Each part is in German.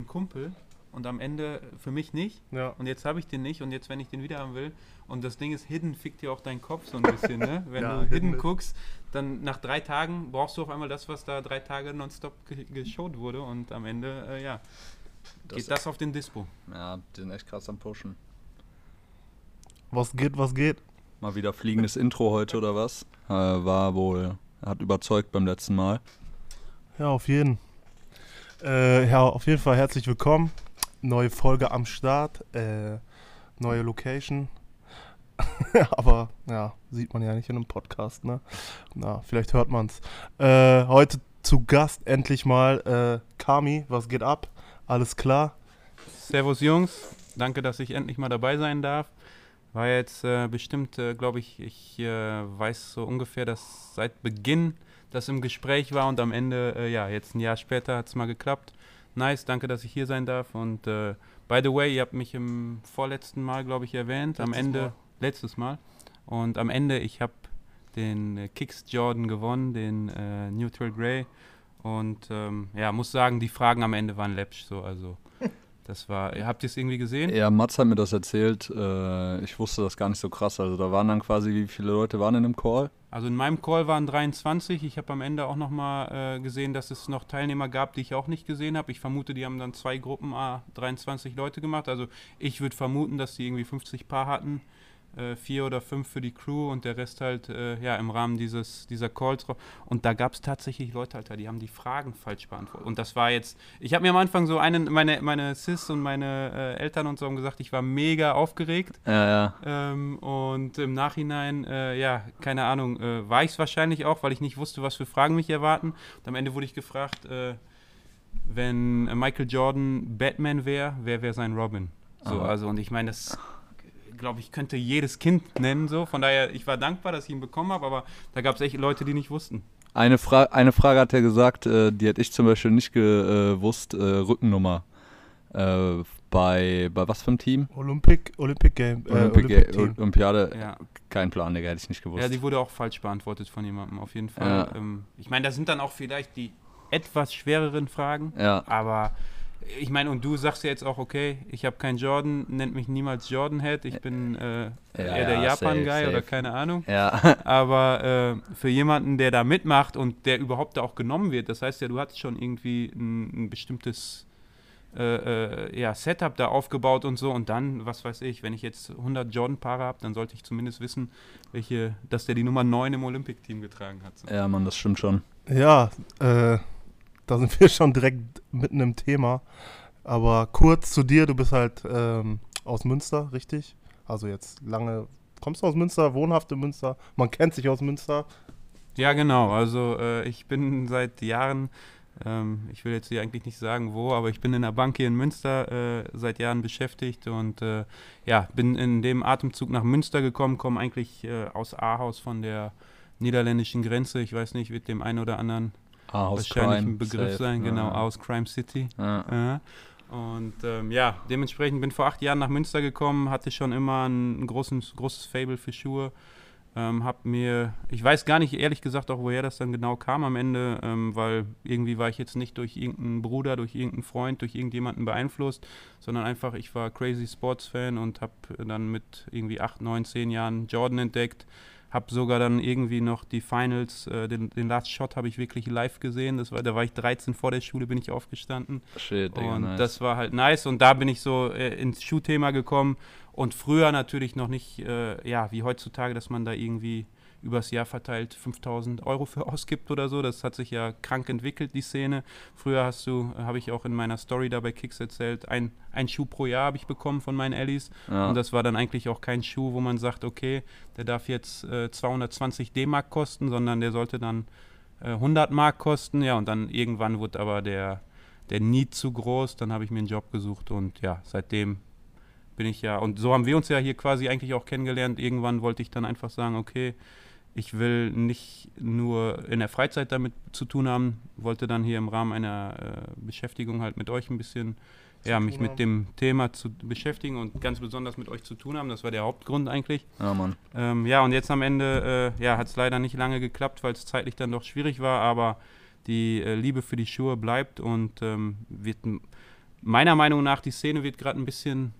einen Kumpel und am Ende für mich nicht. Ja. Und jetzt habe ich den nicht und jetzt, wenn ich den wieder haben will. Und das Ding ist, Hidden fickt dir auch deinen Kopf so ein bisschen, ne? Wenn Ja, du Hidden Hidden guckst, dann nach drei Tagen brauchst du auf einmal das, was da drei Tage nonstop ge geschaut wurde und am Ende, äh, ja, Das- geht das auf den Dispo. Ja, die sind echt krass am Pushen. Was geht, was geht? Mal wieder fliegendes Intro heute oder was? Äh, war wohl, hat überzeugt beim letzten Mal. Ja, auf jeden. Äh, ja, auf jeden Fall herzlich willkommen. Neue Folge am Start. Äh, neue Location. Aber ja, sieht man ja nicht in einem Podcast, ne? Na, vielleicht hört man's. Äh, heute zu Gast endlich mal äh, Kami. Was geht ab? Alles klar? Servus Jungs, danke, dass ich endlich mal dabei sein darf. War jetzt äh, bestimmt, äh, glaube ich, ich weiß so ungefähr, dass seit Beginn das im Gespräch war und am Ende, äh, ja, jetzt ein Jahr später hat es mal geklappt. Nice, danke, dass ich hier sein darf. Und äh, by the way, ihr habt mich im vorletzten Mal, glaube ich, erwähnt. am Letztes Ende, Mal. letztes Mal. Und am Ende, ich habe den äh, Kicks Jordan gewonnen, den äh, Neutral Grey. Und ähm, ja, muss sagen, die Fragen am Ende waren läppsch so. Also, das war. Habt ihr es irgendwie gesehen? Ja, Mats hat mir das erzählt. Äh, ich wusste das gar nicht so krass. Also da waren dann quasi, wie viele Leute waren in dem Call? Also in meinem Call waren 23. Ich habe am Ende auch nochmal äh, gesehen, dass es noch Teilnehmer gab, die ich auch nicht gesehen habe. Ich vermute, die haben dann zwei Gruppen, ah, 23 Leute gemacht. Also ich würde vermuten, dass die irgendwie 50 Paar hatten. Äh, vier oder fünf für die Crew und der Rest halt äh, ja, im Rahmen dieses, dieser Calls. Und da gab es tatsächlich Leute, Alter, die haben die Fragen falsch beantwortet. Und das war jetzt, ich habe mir am Anfang so einen, meine, meine Sis und meine äh, Eltern und so haben gesagt, ich war mega aufgeregt. Ja, ja. Ähm, und im Nachhinein, äh, ja, keine Ahnung, äh, war ich es wahrscheinlich auch, weil ich nicht wusste, was für Fragen mich erwarten. Und am Ende wurde ich gefragt, wenn Michael Jordan Batman wäre, wer wäre sein Robin? So, also, und ich meine, das, glaube ich, könnte jedes Kind nennen, so. Von daher, ich war dankbar, dass ich ihn bekommen habe, aber da gab es echt Leute, die nicht wussten. Eine, Fra eine Frage hat er gesagt, äh, die hätte ich zum Beispiel nicht gewusst. Äh, Rückennummer. Äh, bei, bei was für einem Team? Olympic, Olympic Game. Äh, Olympic Olympic Team. Olympiade. Ja. Kein Plan, Digga, hätte ich nicht gewusst. Ja, die wurde auch falsch beantwortet von jemandem, auf jeden Fall. Ja. Ähm, ich meine, da sind dann auch vielleicht die etwas schwereren Fragen. ja. Aber ich meine, und du sagst ja jetzt auch, okay, ich habe keinen Jordan, nennt mich niemals Jordan Head, ich bin äh, eher der ja, Japan-Guy oder keine Ahnung. Ja. Aber äh, für jemanden, der da mitmacht und der überhaupt da auch genommen wird, das heißt ja, du hast schon irgendwie ein, ein bestimmtes äh, äh, ja, Setup da aufgebaut und so und dann, was weiß ich, wenn ich jetzt 100 Jordan-Paare habe, dann sollte ich zumindest wissen, welche, dass der die Nummer 9 im Olympic-Team getragen hat. So. ja, Mann, das stimmt schon. Ja, äh, da sind wir schon direkt mitten im Thema. Aber kurz zu dir, du bist halt ähm, aus Münster, richtig? Also jetzt lange, kommst du aus Münster, wohnhaft in Münster, man kennt sich aus Münster. Ja, genau. Also äh, ich bin seit Jahren, ähm, ich will jetzt hier eigentlich nicht sagen wo, aber ich bin in der Bank hier in Münster äh, seit Jahren beschäftigt und äh, ja, bin in dem Atemzug nach Münster gekommen, komme eigentlich äh, aus Ahaus von der niederländischen Grenze. Ich weiß nicht, wird dem einen oder anderen Ah, House wahrscheinlich Crime, ein Begriff safe. sein, genau, Ja. aus Crime City. Ja. Und ähm, ja, dementsprechend bin vor acht Jahren nach Münster gekommen, hatte schon immer ein, ein großes, großes Fable für Schuhe. Ähm, hab mir, ich weiß gar nicht ehrlich gesagt auch, woher das dann genau kam am Ende, ähm, weil irgendwie war ich jetzt nicht durch irgendeinen Bruder, durch irgendeinen Freund, durch irgendjemanden beeinflusst, sondern einfach, ich war crazy Sports-Fan und habe dann mit irgendwie acht, neun, zehn Jahren Jordan entdeckt. Hab sogar dann irgendwie noch die Finals, äh, den, den Last Shot habe ich wirklich live gesehen. Das war, da war ich 13 vor der Schule, bin ich aufgestanden. Shit, Digga, Und nice. das war halt nice. Und da bin ich so äh, ins Schuhthema gekommen. Und früher natürlich noch nicht, äh, ja, wie heutzutage, dass man da irgendwie übers Jahr verteilt 5000 Euro für ausgibt oder so. Das hat sich ja krank entwickelt, die Szene. Früher hast du, habe ich auch in meiner Story da bei Kicks erzählt, ein, ein Schuh pro Jahr habe ich bekommen von meinen Allies. ja. Und das war dann eigentlich auch kein Schuh, wo man sagt, okay, der darf jetzt äh, 220 D-Mark kosten, sondern der sollte dann äh, 100 Mark kosten. Ja, und dann irgendwann wurde aber der, der Need zu groß. Dann habe ich mir einen Job gesucht und ja, seitdem bin ich ja, und so haben wir uns ja hier quasi eigentlich auch kennengelernt. Irgendwann wollte ich dann einfach sagen, okay, ich will nicht nur in der Freizeit damit zu tun haben, wollte dann hier im Rahmen einer äh, Beschäftigung halt mit euch ein bisschen Zu ja, mich mit haben. dem Thema zu beschäftigen und ganz besonders mit euch zu tun haben. Das war der Hauptgrund eigentlich. ja, Mann. Ähm, ja, und jetzt am Ende äh, ja, hat es leider nicht lange geklappt, weil es zeitlich dann doch schwierig war, aber die äh, Liebe für die Schuhe bleibt und ähm, wird meiner Meinung nach, die Szene wird gerade ein bisschen,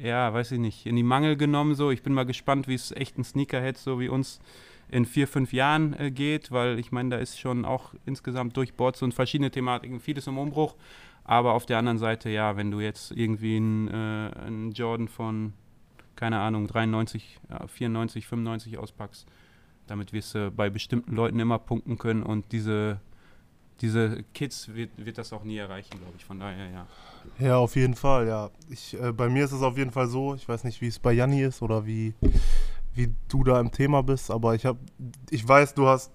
ja, weiß ich nicht, in die Mangel genommen. So, ich bin mal gespannt, wie es echten Sneakerheads so wie uns in vier, fünf Jahren äh, geht, weil ich meine, da ist schon auch insgesamt durch Boards und verschiedene Thematiken vieles im Umbruch. Aber auf der anderen Seite, ja, wenn du jetzt irgendwie einen, äh, einen Jordan von, keine Ahnung, 93, ja, 94, 95 auspackst, damit wirst du bei bestimmten Leuten immer punkten können und diese, diese Kids wird, wird das auch nie erreichen, glaube ich. Von daher, ja. Ja, auf jeden Fall, ja. Ich, äh, bei mir ist es auf jeden Fall so, ich weiß nicht, wie es bei Janni ist oder wie, wie du da im Thema bist, aber ich habe, ich weiß, du hast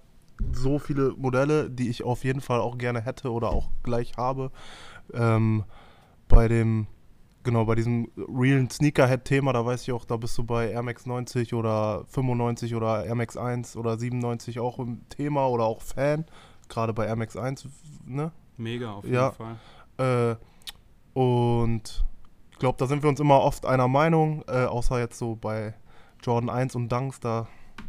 so viele Modelle, die ich auf jeden Fall auch gerne hätte oder auch gleich habe. Ähm, bei dem, genau, bei diesem realen Sneakerhead-Thema, da weiß ich auch, da bist du bei Air Max 90 oder 95 oder Air Max 1 oder 97 auch im Thema oder auch Fan. Gerade bei Air Max 1, ne? Mega, auf jeden Ja. Fall. Äh, und ich glaube, da sind wir uns immer oft einer Meinung, äh, außer jetzt so bei Jordan 1 und Dunks, da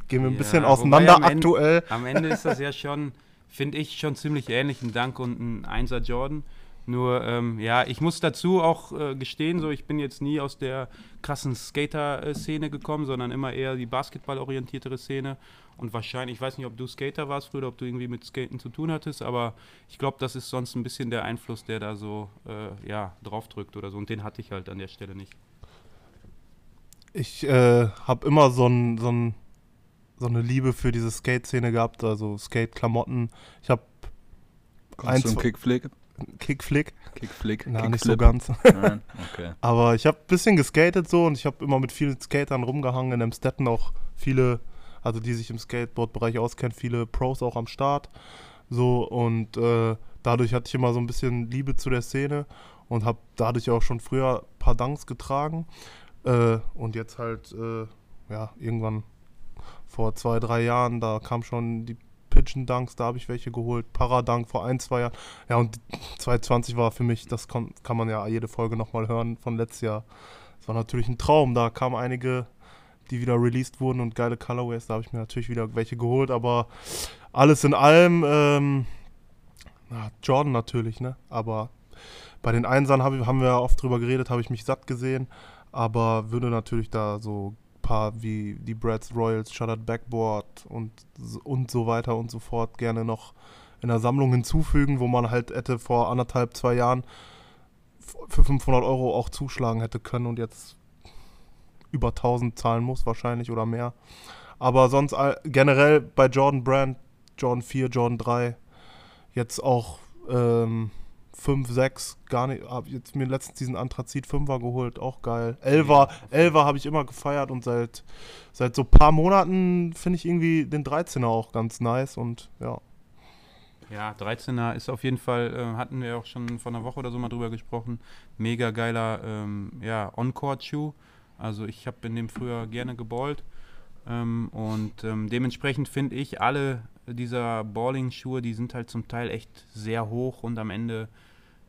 gehen wir ein Ja, bisschen auseinander am Ende- aktuell. Am Ende ist das ja schon, finde ich, schon ziemlich ähnlich, ein Dank und ein Einser Jordan. Nur, ähm, ja, ich muss dazu auch äh, gestehen, so ich bin jetzt nie aus der krassen Skater-Szene gekommen, sondern immer eher die basketballorientiertere Szene. Und wahrscheinlich, ich weiß nicht, ob du Skater warst früher, ob du irgendwie mit Skaten zu tun hattest, aber ich glaube, das ist sonst ein bisschen der Einfluss, der da so, äh, ja, draufdrückt oder so. Und den hatte ich halt an der Stelle nicht. Ich äh, habe immer so, ein, so, ein, so eine Liebe für diese Skate-Szene gehabt, also Skate-Klamotten. Ich habe du Eins- einen Kickflick? Kickflick, Kickflick? na, nicht so Kickflip? ganz. Nein? Okay. Aber ich habe ein bisschen geskatet so und ich habe immer mit vielen Skatern rumgehangen. In Amstetten auch viele, also die sich im Skateboard-Bereich auskennen, viele Pros auch am Start. So und äh, dadurch hatte ich immer so ein bisschen Liebe zu der Szene und habe dadurch auch schon früher ein paar Dunks getragen. Äh, und jetzt halt, äh, ja, irgendwann vor zwei, drei Jahren, da kam schon die Pigeon Dunks, da habe ich welche geholt. Paradunk vor ein, zwei Jahren. Ja, und 2020 war für mich, das kann, kann man ja jede Folge nochmal hören von letztes Jahr. Das war natürlich ein Traum. Da kamen einige, die wieder released wurden und geile Colorways. Da habe ich mir natürlich wieder welche geholt. Aber alles in allem, ähm, na, Jordan natürlich, ne? Aber bei den Einsern hab, haben wir oft drüber geredet, habe ich mich satt gesehen. Aber würde natürlich da so ein paar wie die Brads Royals, Shuttered Backboard und, und so weiter und so fort gerne noch in der Sammlung hinzufügen, wo man halt hätte vor anderthalb, zwei Jahren für 500 Euro auch zuschlagen hätte können und jetzt über 1000 zahlen muss wahrscheinlich oder mehr. Aber sonst generell bei Jordan Brand, Jordan 4, Jordan 3, jetzt auch ähm, 5, 6, gar nicht, hab jetzt mir letztens diesen Anthrazit 5er geholt, auch geil. 11er, 11er habe ich immer gefeiert und seit, seit so paar Monaten finde ich irgendwie den 13er auch ganz nice und ja. Ja, 13er ist auf jeden Fall, äh, hatten wir auch schon vor einer Woche oder so mal drüber gesprochen. Mega geiler ähm, ja, On-Court-Shoe. Also ich habe in dem früher gerne geballt. Ähm, und ähm, dementsprechend finde ich, alle dieser Balling-Schuhe, die sind halt zum Teil echt sehr hoch und am Ende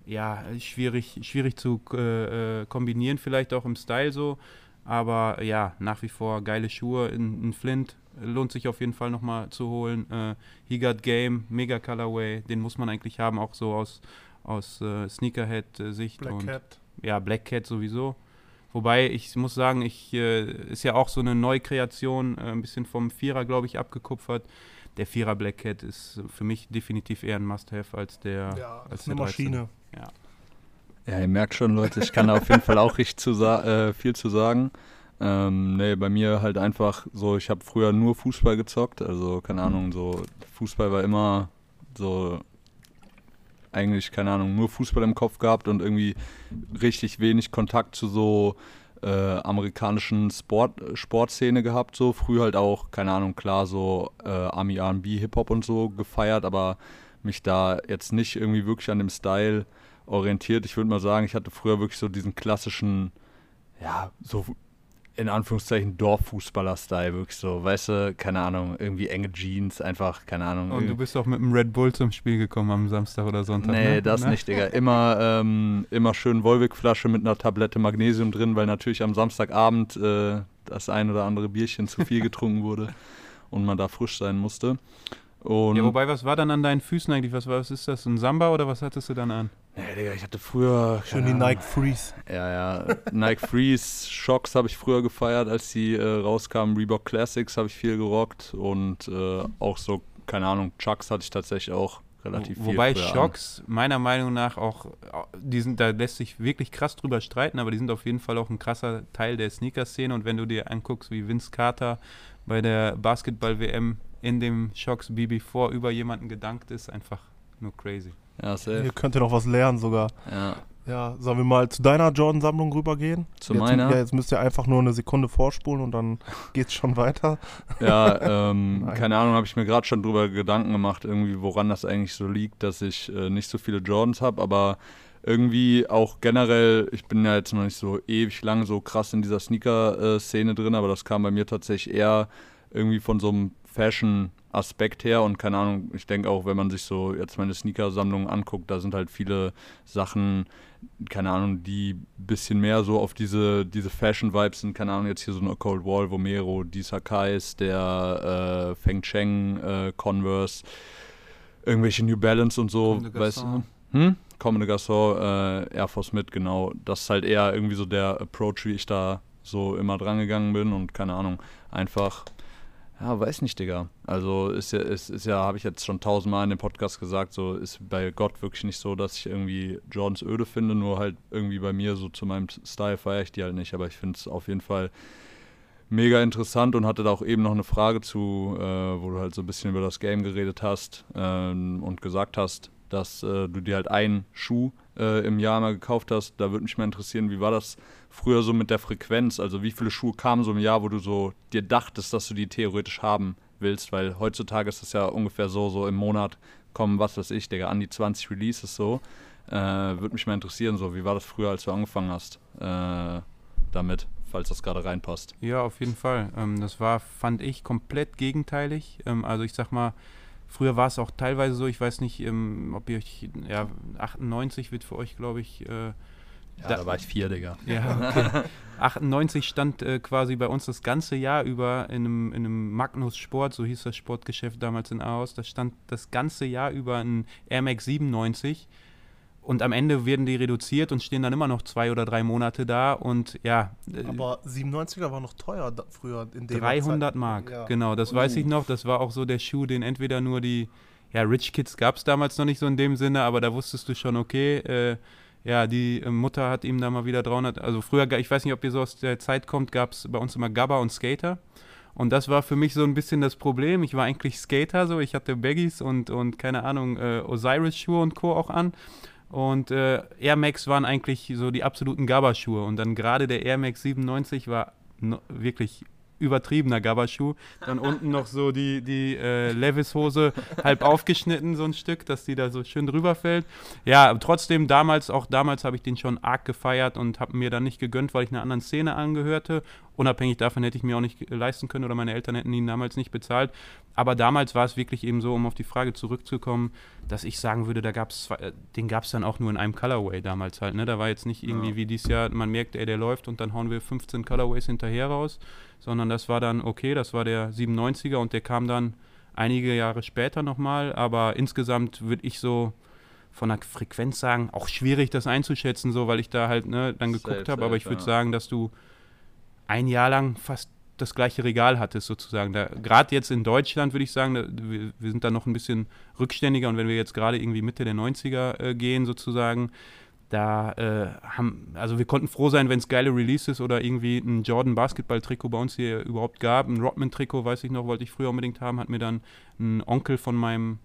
ja schwierig, schwierig zu äh, äh, kombinieren, vielleicht auch im Style so. Aber ja, nach wie vor geile Schuhe in, in Flint. Lohnt sich auf jeden Fall nochmal zu holen. Äh, He Got Game, Mega Colorway, den muss man eigentlich haben, auch so aus, aus äh, Sneakerhead-Sicht. Black und Cat. ja, Black Cat sowieso. Wobei ich muss sagen, ich äh, ist ja auch so eine Neukreation, äh, ein bisschen vom Vierer, glaube ich, abgekupfert. Der Vierer Black Cat ist für mich definitiv eher ein Must-Have als der. Ja, als ist der eine 13. Maschine. Ja, ihr merkt schon, Leute, ich kann auf jeden Fall auch richtig zu äh, viel zu sagen. Ähm, nee, bei mir halt einfach so, ich habe früher nur Fußball gezockt, also keine Ahnung, so Fußball war immer so eigentlich, keine Ahnung, nur Fußball im Kopf gehabt und irgendwie richtig wenig Kontakt zu so äh, amerikanischen Sport, Sportszene gehabt, so früh halt auch, keine Ahnung, klar, so äh, Army R&B, Hip-Hop und so gefeiert, aber mich da jetzt nicht irgendwie wirklich an dem Style orientiert. Ich würde mal sagen, ich hatte früher wirklich so diesen klassischen, ja, so in Anführungszeichen Dorffußballer-Style, wirklich so, weißt du, keine Ahnung, irgendwie enge Jeans, einfach, keine Ahnung. Und du bist auch mit dem Red Bull zum Spiel gekommen am Samstag oder Sonntag. Nee, ne? das Ne? nicht, Digga. Immer, ähm, immer schön Wolwig-Flasche mit einer Tablette Magnesium drin, weil natürlich am Samstagabend äh, das ein oder andere Bierchen zu viel getrunken wurde und man da frisch sein musste. Und Ja, wobei, was war dann an deinen Füßen eigentlich? Was, war, was ist das? Ein Samba oder was hattest du dann an? Ja, Digga, ich hatte früher. Schön die. Nike Freeze. Ja, ja. Nike Freeze, Shocks habe ich früher gefeiert, als die äh, rauskamen. Reebok Classics habe ich viel gerockt und äh, auch so, keine Ahnung, Chucks hatte ich tatsächlich auch relativ viel. Wobei früher an. Shocks meiner Meinung nach auch, die sind, da lässt sich wirklich krass drüber streiten, aber die sind auf jeden Fall auch ein krasser Teil der Sneaker-Szene. Und wenn du dir anguckst, wie Vince Carter bei der Basketball-WM in dem Shocks BB4 über jemanden gedankt ist, einfach nur crazy. Ja, safe. Ihr könnt ihr noch was lernen sogar. Ja. Ja, sollen wir mal zu deiner Jordan-Sammlung rübergehen? Zu jetzt, meiner? Ja, jetzt müsst ihr einfach nur eine Sekunde vorspulen und dann geht's schon weiter. Ja, ähm, keine Ahnung, habe ich mir gerade schon drüber Gedanken gemacht, irgendwie, woran das eigentlich so liegt, dass ich äh, nicht so viele Jordans habe, aber irgendwie auch generell, ich bin ja jetzt noch nicht so ewig lang so krass in dieser Sneaker-Szene drin, aber das kam bei mir tatsächlich eher irgendwie von so einem Fashion-Aspekt her und keine Ahnung, ich denke auch, wenn man sich so jetzt meine Sneaker-Sammlung anguckt, da sind halt viele Sachen, keine Ahnung, die ein bisschen mehr so auf diese, diese Fashion-Vibes sind. Keine Ahnung, jetzt hier so eine Cold Wall, Vomero, die Sakais, der äh, Feng Cheng, äh, Converse, irgendwelche New Balance und so, weißt du? Hm? Comme de Garçon, äh, Air Force mit, genau. Das ist halt eher irgendwie so der Approach, wie ich da so immer dran gegangen bin und keine Ahnung, einfach ja, weiß nicht, Digga. Also ist ja, ist, ist ja, habe ich jetzt schon tausendmal in dem Podcast gesagt, so ist bei Gott wirklich nicht so, dass ich irgendwie Jordans öde finde, nur halt irgendwie bei mir so zu meinem Style feiere ich die halt nicht, aber ich finde es auf jeden Fall mega interessant und hatte da auch eben noch eine Frage zu, äh, wo du halt so ein bisschen über das Game geredet hast ähm, und gesagt hast, dass äh, du dir halt einen Schuh äh, im Jahr mal gekauft hast. Da würde mich mal interessieren, wie war das früher so mit der Frequenz? Also wie viele Schuhe kamen so im Jahr, wo du so dir dachtest, dass du die theoretisch haben willst? Weil heutzutage ist das ja ungefähr so, so im Monat kommen, was weiß ich, Digga, an die 20 Releases so. Äh, würde mich mal interessieren, so wie war das früher, als du angefangen hast äh, damit, falls das gerade reinpasst. Ja, auf jeden Fall. Ähm, das war, fand ich, komplett gegenteilig. Ähm, also ich sag mal, früher war es auch teilweise so, ich weiß nicht, ähm, ob ihr euch, ja, 98 wird für euch, glaube ich, äh, Ja, Da- da, war ich vier, Digga. ja, okay. 98 stand äh, quasi bei uns das ganze Jahr über in einem, in einem Magnus Sport, so hieß das Sportgeschäft damals in Aarhus, da stand das ganze Jahr über ein Air Max 97 und am Ende werden die reduziert und stehen dann immer noch zwei oder drei Monate da und ja, äh, Aber 97er war noch teuer da, früher. In dem 300 Zeit. Mark, Ja. genau, das weiß ich noch. Das war auch so der Schuh, den entweder nur die, ja, Rich Kids gab es damals noch nicht so in dem Sinne, aber da wusstest du schon, okay, äh, ja, die äh, Mutter hat ihm da mal wieder 300, also früher, ich weiß nicht, ob ihr so aus der Zeit kommt, gab es bei uns immer Gabba und Skater. Und das war für mich so ein bisschen das Problem. Ich war eigentlich Skater, so ich hatte Baggies und, und keine Ahnung, äh, Osiris-Schuhe und Co. auch an. Und äh, Air Max waren eigentlich so die absoluten Gabba-Schuhe. Und dann gerade der Air Max 97 war no, wirklich übertriebener Gabba-Schuh. Dann unten noch so die, die äh, Levis-Hose halb aufgeschnitten, so ein Stück, dass die da so schön drüber fällt. Ja, trotzdem damals, auch damals habe ich den schon arg gefeiert und habe mir dann nicht gegönnt, weil ich einer anderen Szene angehörte. Unabhängig davon hätte ich mir auch nicht leisten können oder meine Eltern hätten ihn damals nicht bezahlt. Aber damals war es wirklich eben so, um auf die Frage zurückzukommen, dass ich sagen würde, da gab es, den gab es dann auch nur in einem Colorway damals halt. Ne? Da war jetzt nicht irgendwie Ja. wie dieses Jahr, man merkt, ey, der läuft und dann hauen wir 15 Colorways hinterher raus, sondern das war dann okay, das war der 97er und der kam dann einige Jahre später nochmal, aber insgesamt würde ich so von der Frequenz sagen, auch schwierig das einzuschätzen, so, weil ich da halt ne, dann geguckt habe, aber ich würde ja. sagen, dass du ein Jahr lang fast das gleiche Regal hattest sozusagen. Gerade jetzt in Deutschland würde ich sagen, da, wir, wir sind da noch ein bisschen rückständiger und wenn wir jetzt gerade irgendwie Mitte der 90er äh, gehen sozusagen, da äh, haben, also wir konnten froh sein, wenn es geile Releases oder irgendwie ein Jordan Basketball-Trikot bei uns hier überhaupt gab. Ein Rodman-Trikot, weiß ich noch, wollte ich früher unbedingt haben, hat mir dann ein Onkel von meinem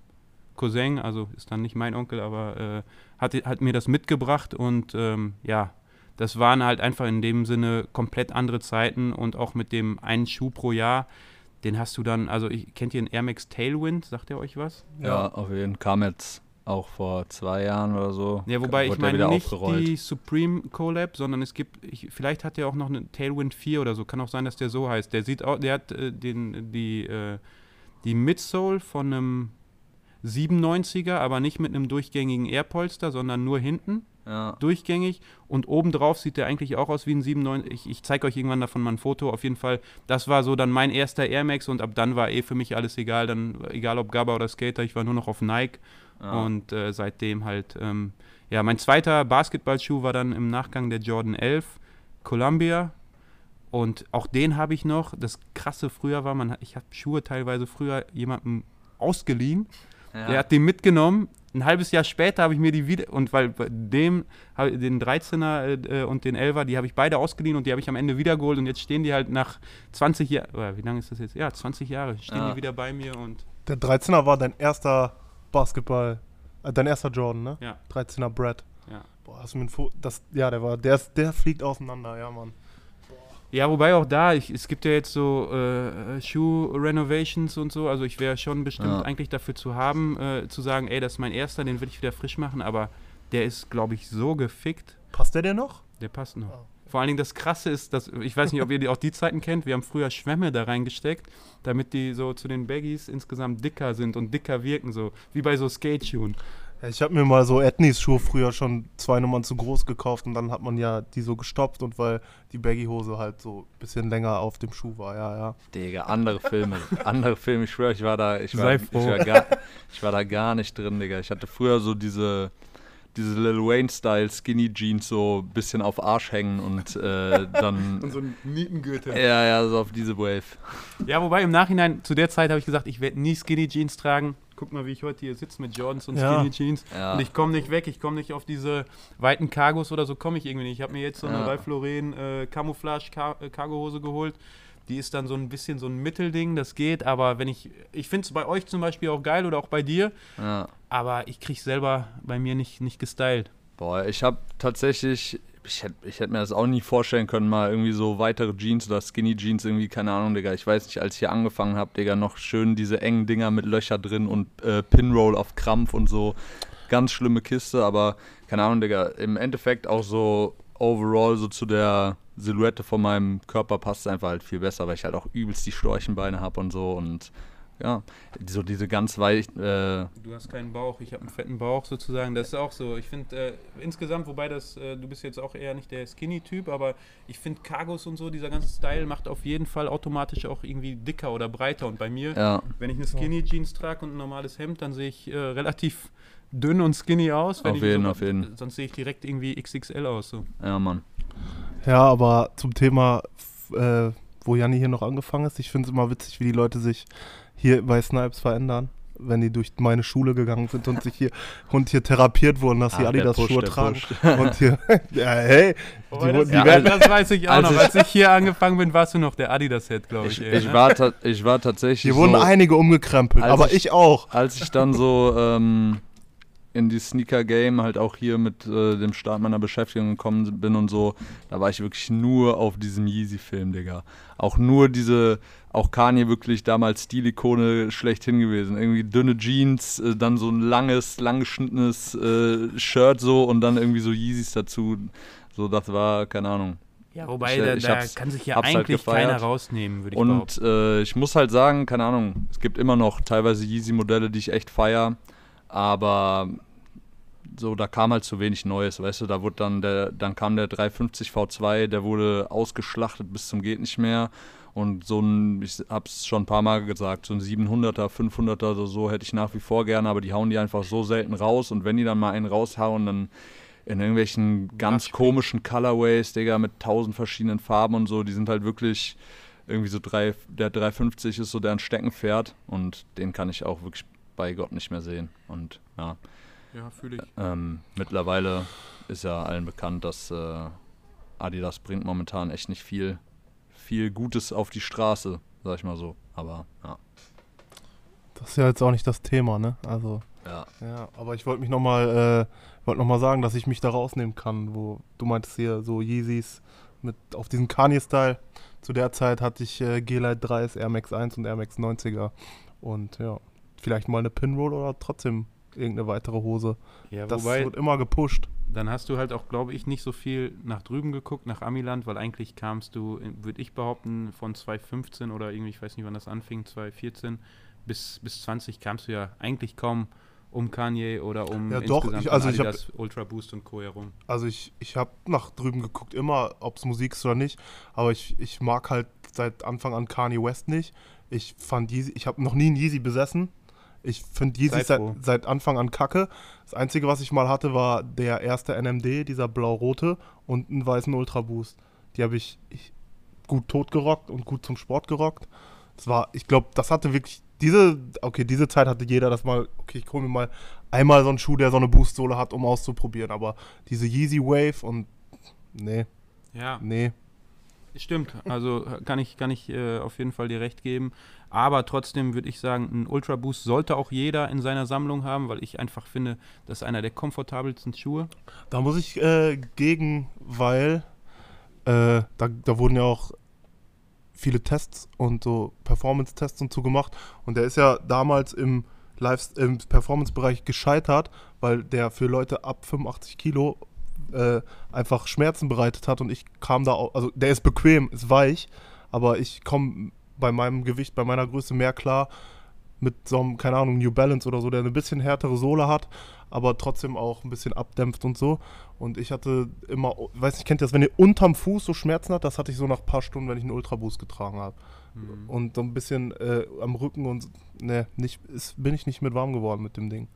Cousin, also ist dann nicht mein Onkel, aber äh, hat, hat mir das mitgebracht und ähm, ja, das waren halt einfach in dem Sinne komplett andere Zeiten und auch mit dem einen Schuh pro Jahr, den hast du dann, also ich, kennt ihr den Air Max Tailwind, sagt ihr euch was? Ja, auf jeden Fall. Kam jetzt auch vor zwei Jahren oder so. Ja, wobei ich meine nicht aufgerollt. die Supreme Collab, sondern es gibt, ich, vielleicht hat der auch noch eine Tailwind 4 oder so, kann auch sein, dass der so heißt. Der sieht auch, der hat äh, den, die, äh, die Midsole von einem 97er, aber nicht mit einem durchgängigen Airpolster, sondern nur hinten Ja. durchgängig und obendrauf sieht der eigentlich auch aus wie ein 97. Ich, ich zeige euch irgendwann davon mal ein Foto. Auf jeden Fall, das war so dann mein erster Air Max und ab dann war eh für mich alles egal. Dann, egal ob Gabba oder Skater, ich war nur noch auf Nike Ja. und äh, seitdem halt, ähm, Ja, mein zweiter Basketballschuh war dann im Nachgang der Jordan 11 Columbia. Und auch den habe ich noch. Das krasse früher war, man, ich habe Schuhe teilweise früher jemandem ausgeliehen. Ja. Der hat den mitgenommen. Ein halbes Jahr später habe ich mir die wieder, und weil bei dem, den 13er äh, und den 11er, die habe ich beide ausgeliehen und die habe ich am Ende wiedergeholt und jetzt stehen die halt nach 20 Jahren, wie lange ist das jetzt? Ja, 20 Jahre stehen Ja. die wieder bei mir und Der 13er war dein erster Basketball, äh, dein erster Jordan, ne? ja, 13er Brad. ja. Boah, hast du mir ein Foto, das, ja, der war, der, ist, der fliegt auseinander, ja, Mann. Ja, wobei auch da, ich, es gibt ja jetzt so äh, Shoe-Renovations und so, also ich wäre schon bestimmt Ja. eigentlich dafür zu haben, äh, zu sagen, ey, das ist mein erster, den will ich wieder frisch machen, aber der ist, glaube ich, so gefickt, Passt der dir noch? der passt noch. Oh. Vor allen Dingen das Krasse ist, dass, ich weiß nicht, ob ihr die, auch die Zeiten kennt, wir haben früher Schwämme da reingesteckt, damit die so zu den Baggies insgesamt dicker sind und dicker wirken, so wie bei so Skate-Schuhen. Ja, ich habe mir mal so Ethnies Schuhe früher schon zwei Nummern zu groß gekauft und dann hat man ja die so gestopft und weil die Baggy-Hose halt so ein bisschen länger auf dem Schuh war, ja, ja. Digga, andere Filme. andere Filme, ich schwöre, ich war da, ich war, Sei ich war, gar, ich war da gar nicht drin, Digga. Ich hatte früher so diese, diese Lil Wayne-Style Skinny Jeans so ein bisschen auf Arsch hängen und äh, dann. so ein Nietengürtel. ja, ja, so auf diese Wave. Ja, wobei im Nachhinein, zu der Zeit habe ich gesagt, ich werde nie Skinny Jeans tragen. Guck mal, wie ich heute hier sitze mit Jordans und Ja. Skinny Jeans. Ja. Und ich komme nicht weg, ich komme nicht auf diese weiten Cargos oder so, komme ich irgendwie nicht. Ich habe mir jetzt so eine Ja. Ralph Lauren äh, Camouflage Car äh, geholt. Die ist dann so ein bisschen so ein Mittelding, das geht, aber wenn ich, ich finde es bei euch zum Beispiel auch geil oder auch bei dir, Ja. aber ich kriege selber bei mir nicht, nicht gestylt. Boah, ich habe tatsächlich, ich hätte ich hätt mir das auch nie vorstellen können, mal irgendwie so weitere Jeans oder Skinny Jeans, irgendwie, keine Ahnung, Digga. Ich weiß nicht, als ich hier angefangen habe, Digga, noch schön diese engen Dinger mit Löcher drin und äh, Pinroll auf Krampf und so. Ganz schlimme Kiste, aber keine Ahnung, Digga. Im Endeffekt auch so overall so zu der Silhouette von meinem Körper passt einfach halt viel besser, weil ich halt auch übelst die Storchenbeine habe und so und ja, so diese ganz weich, äh, Du hast keinen Bauch, ich habe einen fetten Bauch sozusagen. Das ist auch so. Ich finde äh, insgesamt, wobei das, äh, du bist jetzt auch eher nicht der Skinny-Typ, aber ich finde Cargos und so, dieser ganze Style macht auf jeden Fall automatisch auch irgendwie dicker oder breiter. Und bei mir, ja, wenn ich eine Skinny-Jeans trage und ein normales Hemd, dann sehe ich äh, relativ dünn und skinny aus. Wenn Auf ich jeden, so, auf jeden. Sonst sehe ich direkt irgendwie XXL aus. So. ja, Mann. Ja, aber zum Thema, äh, wo Janni hier noch angefangen ist, ich finde es immer witzig, wie die Leute sich hier bei Snipes verändern, wenn die durch meine Schule gegangen sind und sich hier und hier therapiert wurden, dass sie Ah, Adidas Schuhe tragen. Und hier, ja, hey, die, Wobei wurden- das, die ja, werden, das weiß ich auch Als noch. ich- Als ich hier angefangen bin, warst du noch der Adidas-Head, glaube ich. Ich, ey, ich, ne? war ich war tatsächlich. hier wurden so, einige umgekrempelt, aber ich- ich auch. Als ich dann so ähm, in die Sneaker-Game halt auch hier mit äh, dem Start meiner Beschäftigung gekommen bin und so, da war ich wirklich nur auf diesem Yeezy-Film, Digga. Auch nur diese, auch Kanye wirklich damals Stilikone schlechthin gewesen. Irgendwie dünne Jeans, äh, dann so ein langes, langgeschnittenes äh, Shirt so und dann irgendwie so Yeezys dazu. So, das war, keine Ahnung. Ja, wobei, Ich, da, ich da kann sich ja halt eigentlich gefeiert. keiner rausnehmen, würde ich behaupten. Und äh, ich muss halt sagen, keine Ahnung, es gibt immer noch teilweise Yeezy-Modelle, die ich echt feier, aber so, da kam halt zu wenig Neues, weißt du, da wurde dann der, dann kam der 350 V2, der wurde ausgeschlachtet bis zum geht nicht mehr. Und so ein, ich hab's schon ein paar Mal gesagt, so ein 700er, 500er oder so hätte ich nach wie vor gerne, aber die hauen die einfach so selten raus. Und wenn die dann mal einen raushauen, dann in irgendwelchen ganz komischen Colorways, Digga, mit tausend verschiedenen Farben und so, die sind halt wirklich irgendwie so drei, der 350 ist so deren Steckenpferd und den kann ich auch wirklich bei Gott nicht mehr sehen. Und ja, Ja, fühle ich. ähm, mittlerweile ist ja allen bekannt, dass äh, Adidas bringt momentan echt nicht viel, viel Gutes auf die Straße, sag ich mal so. Aber ja, Das ist ja jetzt auch nicht das Thema, ne? Also, ja. ja, aber ich wollte mich nochmal, äh, wollte nochmal sagen, dass ich mich da rausnehmen kann, wo du meintest hier so Yeezys mit auf diesen Kanye-Style. Zu der Zeit hatte ich äh, G-Lite 3s, Air Max 1 und Air Max 90er. Und ja, vielleicht mal eine Pinroll oder trotzdem irgendeine weitere Hose. Ja, Das wobei, wird immer gepusht. dann hast du halt auch, glaube ich, nicht so viel nach drüben geguckt, nach Amiland, weil eigentlich kamst du, würde ich behaupten, von 2015 oder irgendwie, ich weiß nicht, wann das anfing, 2014 bis, bis 20 kamst du ja eigentlich kaum um Kanye oder um Ja, doch, insgesamt ich- also ich hab- Ultra Boost und Co. herum. Also ich, ich habe nach drüben geguckt, immer, ob es Musik ist oder nicht. Aber ich, ich mag halt seit Anfang an Kanye West nicht. Ich fand Yeezy, ich habe noch nie einen Yeezy besessen. Ich finde Yeezys Sei seit, seit Anfang an kacke. Das Einzige, was ich mal hatte, war der erste NMD, dieser blau-rote und einen weißen Ultra Boost. Die habe ich, ich gut tot gerockt und gut zum Sport gerockt. Das war, ich glaube, das hatte wirklich diese, okay, diese Zeit hatte jeder, das mal, okay, ich hole mir mal einmal so einen Schuh, der so eine Boost-Sohle hat, um auszuprobieren. Aber diese Yeezy Wave und nee, Ja, nee. stimmt. Also kann ich, kann ich äh, auf jeden Fall dir recht geben. Aber trotzdem würde ich sagen, ein Ultra Boost sollte auch jeder in seiner Sammlung haben, weil ich einfach finde, das ist einer der komfortabelsten Schuhe. Da muss ich äh, gegen, weil äh, da, da wurden ja auch viele Tests und so Performance-Tests und so gemacht. Und der ist ja damals im, im Performance-Bereich gescheitert, weil der für Leute ab 85 Kilo äh, einfach Schmerzen bereitet hat. Und ich kam da auch, also der ist bequem, ist weich, aber ich komme bei meinem Gewicht, bei meiner Größe mehr klar mit so einem, keine Ahnung, New Balance oder so, der eine bisschen härtere Sohle hat, aber trotzdem auch ein bisschen abdämpft und so. Und ich hatte immer, weiß nicht, kennt ihr das, wenn ihr unterm Fuß so Schmerzen hat, das hatte ich so nach ein paar Stunden, wenn ich einen Ultra Boost getragen habe. Mhm. Und so ein bisschen äh, am Rücken und ne, nicht, ist, bin ich nicht mit warm geworden mit dem Ding.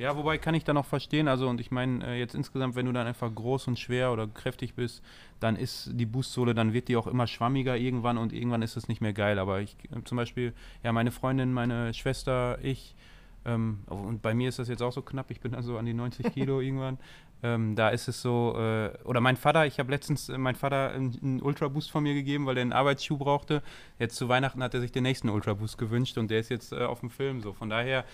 Ja, wobei kann ich da noch verstehen. Also, und ich meine, äh, jetzt insgesamt, wenn du dann einfach groß und schwer oder kräftig bist, dann ist die Boostsohle, dann wird die auch immer schwammiger irgendwann und irgendwann ist es nicht mehr geil. Aber ich, äh, zum Beispiel, ja, meine Freundin, meine Schwester, ich, ähm, und bei mir ist das jetzt auch so knapp, ich bin dann so an die 90 Kilo irgendwann. Ähm, da ist es so, äh, oder mein Vater, ich habe letztens äh, mein Vater einen, einen Ultra Boost von mir gegeben, weil er einen Arbeitsschuh brauchte. Jetzt zu Weihnachten hat er sich den nächsten Ultra Boost gewünscht und der ist jetzt äh, auf dem Film so. Von daher,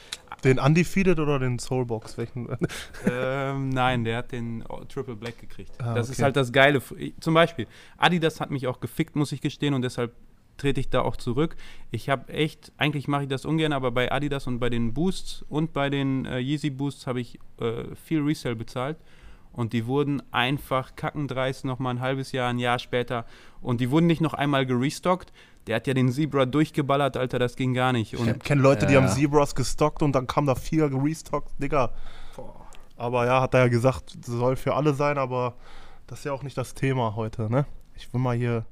Den Undefeated oder den Soulbox? Welchen? ähm, nein, der hat den Triple Black gekriegt. Ah, das ist okay. halt das Geile. Zum Beispiel, Adidas hat mich auch gefickt, muss ich gestehen, und deshalb trete ich da auch zurück. Ich habe echt, eigentlich mache ich das ungern, aber bei Adidas und bei den Boosts und bei den äh, Yeezy Boosts habe ich äh, viel Resale bezahlt. Und die wurden einfach kackendreist nochmal ein halbes Jahr, ein Jahr später. Und die wurden nicht noch einmal gerestockt. Der hat ja den Zebra durchgeballert, Alter, das ging gar nicht. Ich Und kenne Leute, die Ja. haben Zebras gestockt und dann kam da vier gerestockt, Digga. Aber ja, hat er ja gesagt, soll für alle sein, aber das ist ja auch nicht das Thema heute, ne? Ich will mal hier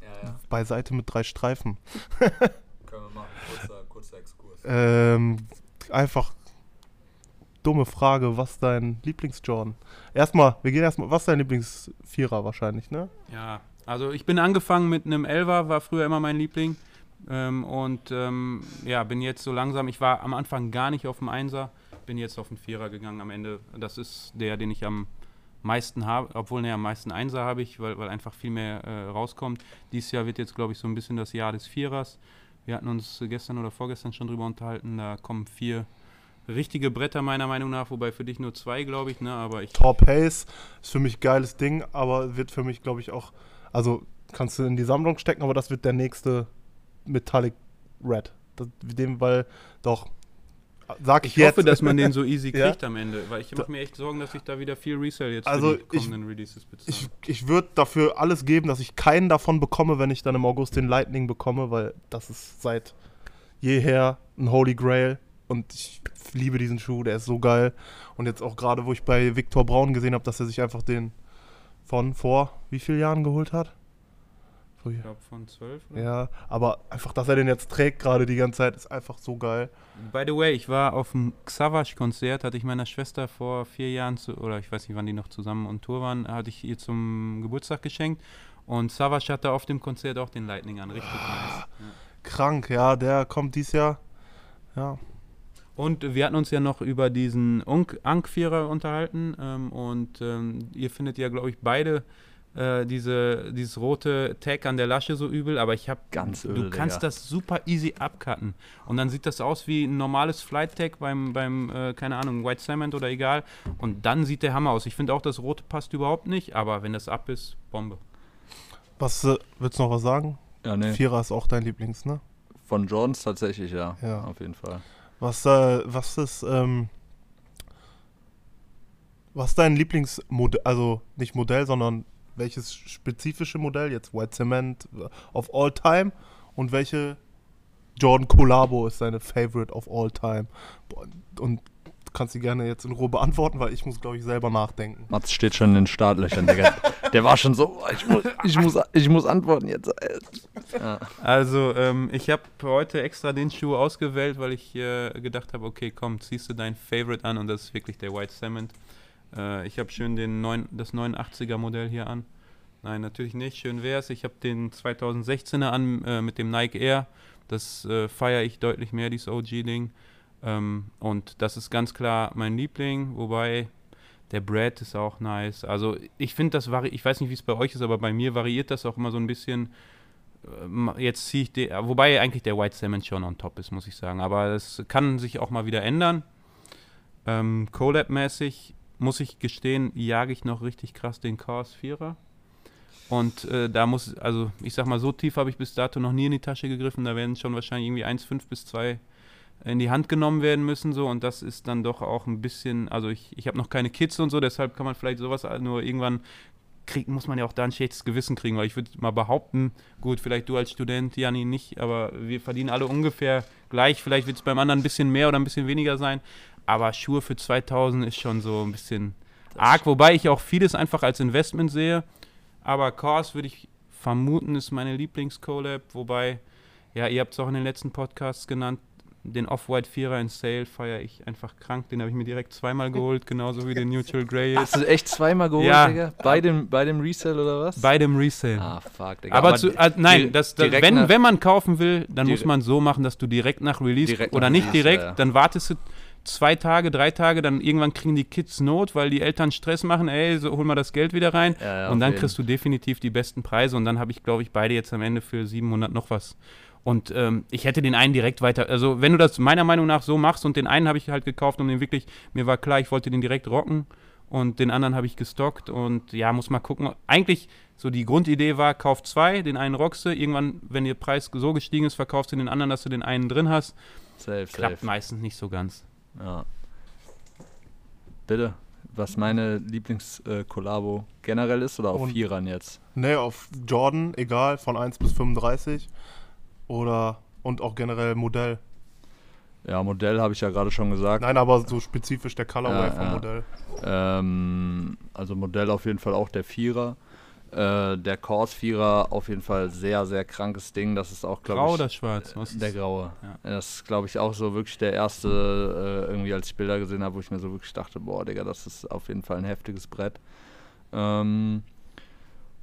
Ja, ja. beiseite mit drei Streifen. Können wir machen. Kurzer, kurzer Exkurs. Ähm, einfach dumme Frage, was dein Lieblings-Jordan? Erstmal, wir gehen erstmal, was ist dein Lieblings-Vierer wahrscheinlich, ne? Ja, also ich bin angefangen mit einem Elver, war früher immer mein Liebling. Ähm, und ähm, ja, bin jetzt so langsam, ich war am Anfang gar nicht auf dem Einser, bin jetzt auf den Vierer gegangen am Ende. Das ist der, den ich am meisten habe, obwohl ne, am meisten Einser habe ich, weil, weil einfach viel mehr äh, rauskommt. Dieses Jahr wird jetzt, glaube ich, so ein bisschen das Jahr des Vierers. Wir hatten uns gestern oder vorgestern schon drüber unterhalten, da kommen vier richtige Bretter meiner Meinung nach, wobei für dich nur zwei, glaube ich, ne, aber ich Top Haze ist für mich geiles Ding, aber wird für mich, glaube ich, auch, also kannst du in die Sammlung stecken, aber das wird der nächste Metallic Red. Das, dem, weil, doch, sag ich, Ich jetzt. hoffe, dass man den so easy Ja. kriegt am Ende, weil ich mache mir echt Sorgen, dass ich da wieder viel Resale jetzt Also für die ich- kommenden Releases bezahle. Ich, ich würde dafür alles geben, dass ich keinen davon bekomme, wenn ich dann im August den Lightning bekomme, weil das ist seit jeher ein Holy Grail und ich liebe diesen Schuh, der ist so geil. Und jetzt auch gerade, wo ich bei Viktor Braun gesehen habe, dass er sich einfach den von vor wie vielen Jahren geholt hat? Vor, ich glaube von 12. Oder? ja, aber einfach, dass er den jetzt trägt gerade die ganze Zeit, ist einfach so geil. By the way, ich war auf dem Xavash-Konzert, hatte ich meiner Schwester vor vier Jahren, zu, oder ich weiß nicht, wann die noch zusammen on Tour waren, hatte ich ihr zum Geburtstag geschenkt. Und Savage hatte auf dem Konzert auch den Lightning an, richtig nice. Ja. Krank, ja, der kommt dies Jahr. Ja, Und wir hatten uns ja noch über diesen Ankh-Vierer unterhalten. Ähm, und ähm, ihr findet ja, glaube ich, beide äh, diese, dieses rote Tag an der Lasche so übel. Aber ich habe, Ganz du öde, kannst Digga. das super easy abcutten. Und dann sieht das aus wie ein normales Flight Tag beim, beim äh, keine Ahnung, White Cement oder egal. Und dann sieht der Hammer aus. Ich finde auch, das rote passt überhaupt nicht. Aber wenn das ab ist, Bombe. was, äh, willst du noch was sagen? Ja, nee. Vierer ist auch dein Lieblings, ne? Von Jordans tatsächlich, ja. Ja. Auf jeden Fall. Was, äh, was ist, ähm, was dein Lieblingsmodell, also nicht Modell, sondern welches spezifische Modell, jetzt White Cement äh, of all time und welche Jordan Collabo ist deine Favorite of all time? Und kannst sie gerne jetzt in Ruhe beantworten, weil ich muss, glaube ich, selber nachdenken. Mats steht schon in den Startlöchern, Digga. Der war schon so, oh, ich muss, ich muss, ich muss antworten jetzt. Ja. Also, ähm, ich habe heute extra den Schuh ausgewählt, weil ich äh, gedacht habe, okay, komm, ziehst du dein Favorite an und das ist wirklich der White Cement. Äh, ich habe schön den 9, das 89er Modell hier an. Nein, natürlich nicht. Schön wär's. Ich habe den 2016er an äh, mit dem Nike Air. Das äh, feiere ich deutlich mehr, dieses OG-Ding. Ähm, und das ist ganz klar mein Liebling, wobei der Brad ist auch nice. Also ich finde das vari ich weiß nicht, wie es bei euch ist, aber bei mir variiert das auch immer so ein bisschen. Ähm, Jetzt ziehe ich den, wobei eigentlich der White Salmon schon on top ist, muss ich sagen. Aber es kann sich auch mal wieder ändern. Ähm, Collab-mäßig muss ich gestehen, jage ich noch richtig krass den Chaos 4er. Und äh, da muss, also ich sag mal, so tief habe ich bis dato noch nie in die Tasche gegriffen. Da werden schon wahrscheinlich irgendwie 1,5 bis 2 in die Hand genommen werden müssen. So. Und das ist dann doch auch ein bisschen, also ich, ich habe noch keine Kids und so, deshalb kann man vielleicht sowas nur irgendwann kriegen, muss man ja auch da ein schlechtes Gewissen kriegen, weil ich würde mal behaupten, gut, vielleicht du als Student, Jani nicht, aber wir verdienen alle ungefähr gleich. Vielleicht wird es beim anderen ein bisschen mehr oder ein bisschen weniger sein. Aber Schuhe für 2000 ist schon so ein bisschen arg, wobei ich auch vieles einfach als Investment sehe. Aber Cause würde ich vermuten, ist meine Lieblings-Collab, wobei, ja, ihr habt es auch in den letzten Podcasts genannt, den Off-White Vierer in Sale feiere ich einfach krank. Den habe ich mir direkt zweimal geholt, genauso wie den Neutral Grey Hast du echt zweimal geholt, Ja. Digga? Bei dem, bei dem Resell oder was? Bei dem Resale. ah, fuck, Digga. aber zu, äh, nein, das, das, wenn, nach- wenn man kaufen will, dann muss man so machen, dass du direkt nach Release Direkt oder nach nicht Release, direkt, ja. dann wartest du zwei Tage, drei Tage, dann irgendwann kriegen die Kids Not, weil die Eltern Stress machen, ey, so hol mal das Geld wieder rein. Ja, ja, und dann kriegst du definitiv die besten Preise und dann habe ich, glaube ich, beide jetzt am Ende für 700 noch was. Und ähm, ich hätte den einen direkt weiter, also wenn du das meiner Meinung nach so machst und den einen habe ich halt gekauft, um den wirklich, mir war klar, ich wollte den direkt rocken und den anderen habe ich gestockt und ja, muss mal gucken. Eigentlich so die Grundidee war, kauf zwei, den einen rockst du, irgendwann, wenn der Preis so gestiegen ist, verkaufst du den anderen, dass du den einen drin hast. Safe, Klappt safe. meistens nicht so ganz. Ja. Bitte, was meine Lieblings-Kollabo generell ist oder auf Und- Vierern jetzt? Ne, auf Jordan, egal, von 1 bis 35. Oder, und auch generell Modell. Ja, Modell habe ich ja gerade schon gesagt. Nein, aber so spezifisch der Colorway Ja, vom ja. Modell. Ähm, also Modell auf jeden Fall auch der Vierer. Äh, der Corse Vierer auf jeden Fall sehr, sehr krankes Ding. Das ist auch, glaube Grau ich. oder schwarz? Was Der graue. Ja. Das ist, glaube ich, auch so wirklich der erste, äh, irgendwie als ich Bilder gesehen habe, wo ich mir so wirklich dachte, boah, Digga, das ist auf jeden Fall ein heftiges Brett. Ähm,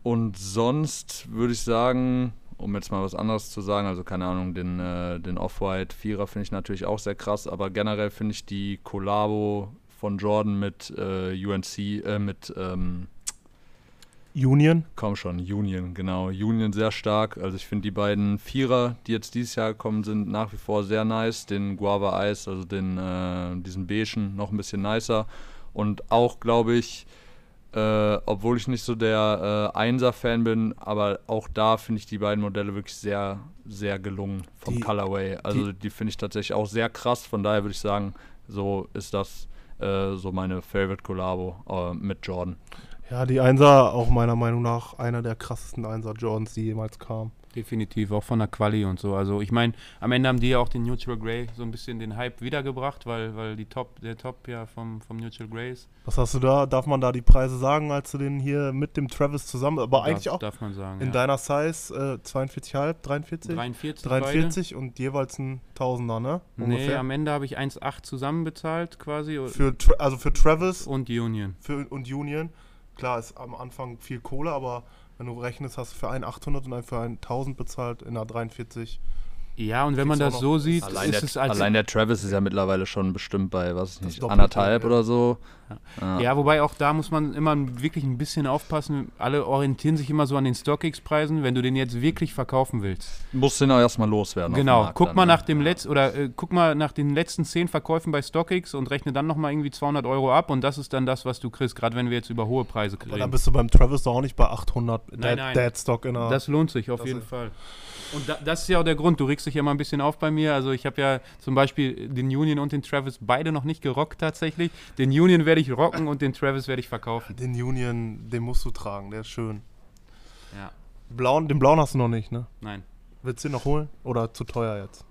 und sonst würde ich sagen, um jetzt mal was anderes zu sagen, also keine Ahnung, den, äh, den Off-White Vierer finde ich natürlich auch sehr krass, aber generell finde ich die Kollabo von Jordan mit äh, UNC, äh, mit ähm, Union. Komm schon, Union, genau. Union sehr stark. Also ich finde die beiden Vierer, die jetzt dieses Jahr gekommen sind, nach wie vor sehr nice. Den Guava Ice, also den, äh, diesen beigen, noch ein bisschen nicer. Und auch, glaube ich, äh, obwohl ich nicht so der äh, Einser-Fan bin, aber auch da finde ich die beiden Modelle wirklich sehr, sehr gelungen vom Die- Colorway. Also die, finde ich tatsächlich auch sehr krass. Von daher würde ich sagen, so ist das äh, so meine Favorite Collabo äh, mit Jordan. Ja, die Einser, auch meiner Meinung nach einer der krassesten Einser Jordans, die jemals kam. Definitiv, auch von der Quali und so. Also ich meine, am Ende haben die ja auch den Neutral Grey so ein bisschen den Hype wiedergebracht, weil, weil die Top, der Top ja vom, vom Neutral Grey ist. Was hast du da? Darf man da die Preise sagen, als du den hier mit dem Travis zusammen, aber eigentlich darf, auch Darf man sagen. in ja. deiner Size äh, 42,5, 43? 43, 43 und jeweils ein Tausender, ne? Beide. Nee, am Ende habe ich 1,8 zusammen bezahlt quasi. Für, also für Travis und Union. für, und Union. Klar, ist am Anfang viel Kohle, aber wenn du rechnest, hast du für einen 800 und einen für einen 1000 bezahlt in einer 43. Ja, und wenn man das so sieht, Allein ist der, es als allein der Travis ist ja mittlerweile schon bestimmt bei, was nicht, anderthalb ja. oder so. Ja. Ja, wobei auch da muss man immer wirklich ein bisschen aufpassen. Alle orientieren sich immer so an den StockX-Preisen, wenn du den jetzt wirklich verkaufen willst. Musst den auch erstmal loswerden. Genau, Markt guck dann, mal ne? nach dem letzten oder äh, guck mal nach den letzten zehn Verkäufen bei StockX und rechne dann nochmal irgendwie 200 Euro ab und das ist dann das, was du kriegst, gerade wenn wir jetzt über hohe Preise Aber dann bist du beim Travis doch auch nicht bei 800 Nein, Dead, nein. Dead Stock in einer. Das lohnt sich auf jeden Fall. Und da, das ist ja auch der Grund, du regst dich ja mal ein bisschen auf bei mir. Also ich habe ja zum Beispiel den Union und den Travis beide noch nicht gerockt tatsächlich. Den Union werde ich rocken und den Travis werde ich verkaufen. den Union, den musst du tragen, der ist schön. Ja, Blauen, den blauen hast du noch nicht, ne? nein. Willst du den noch holen? Oder zu teuer jetzt?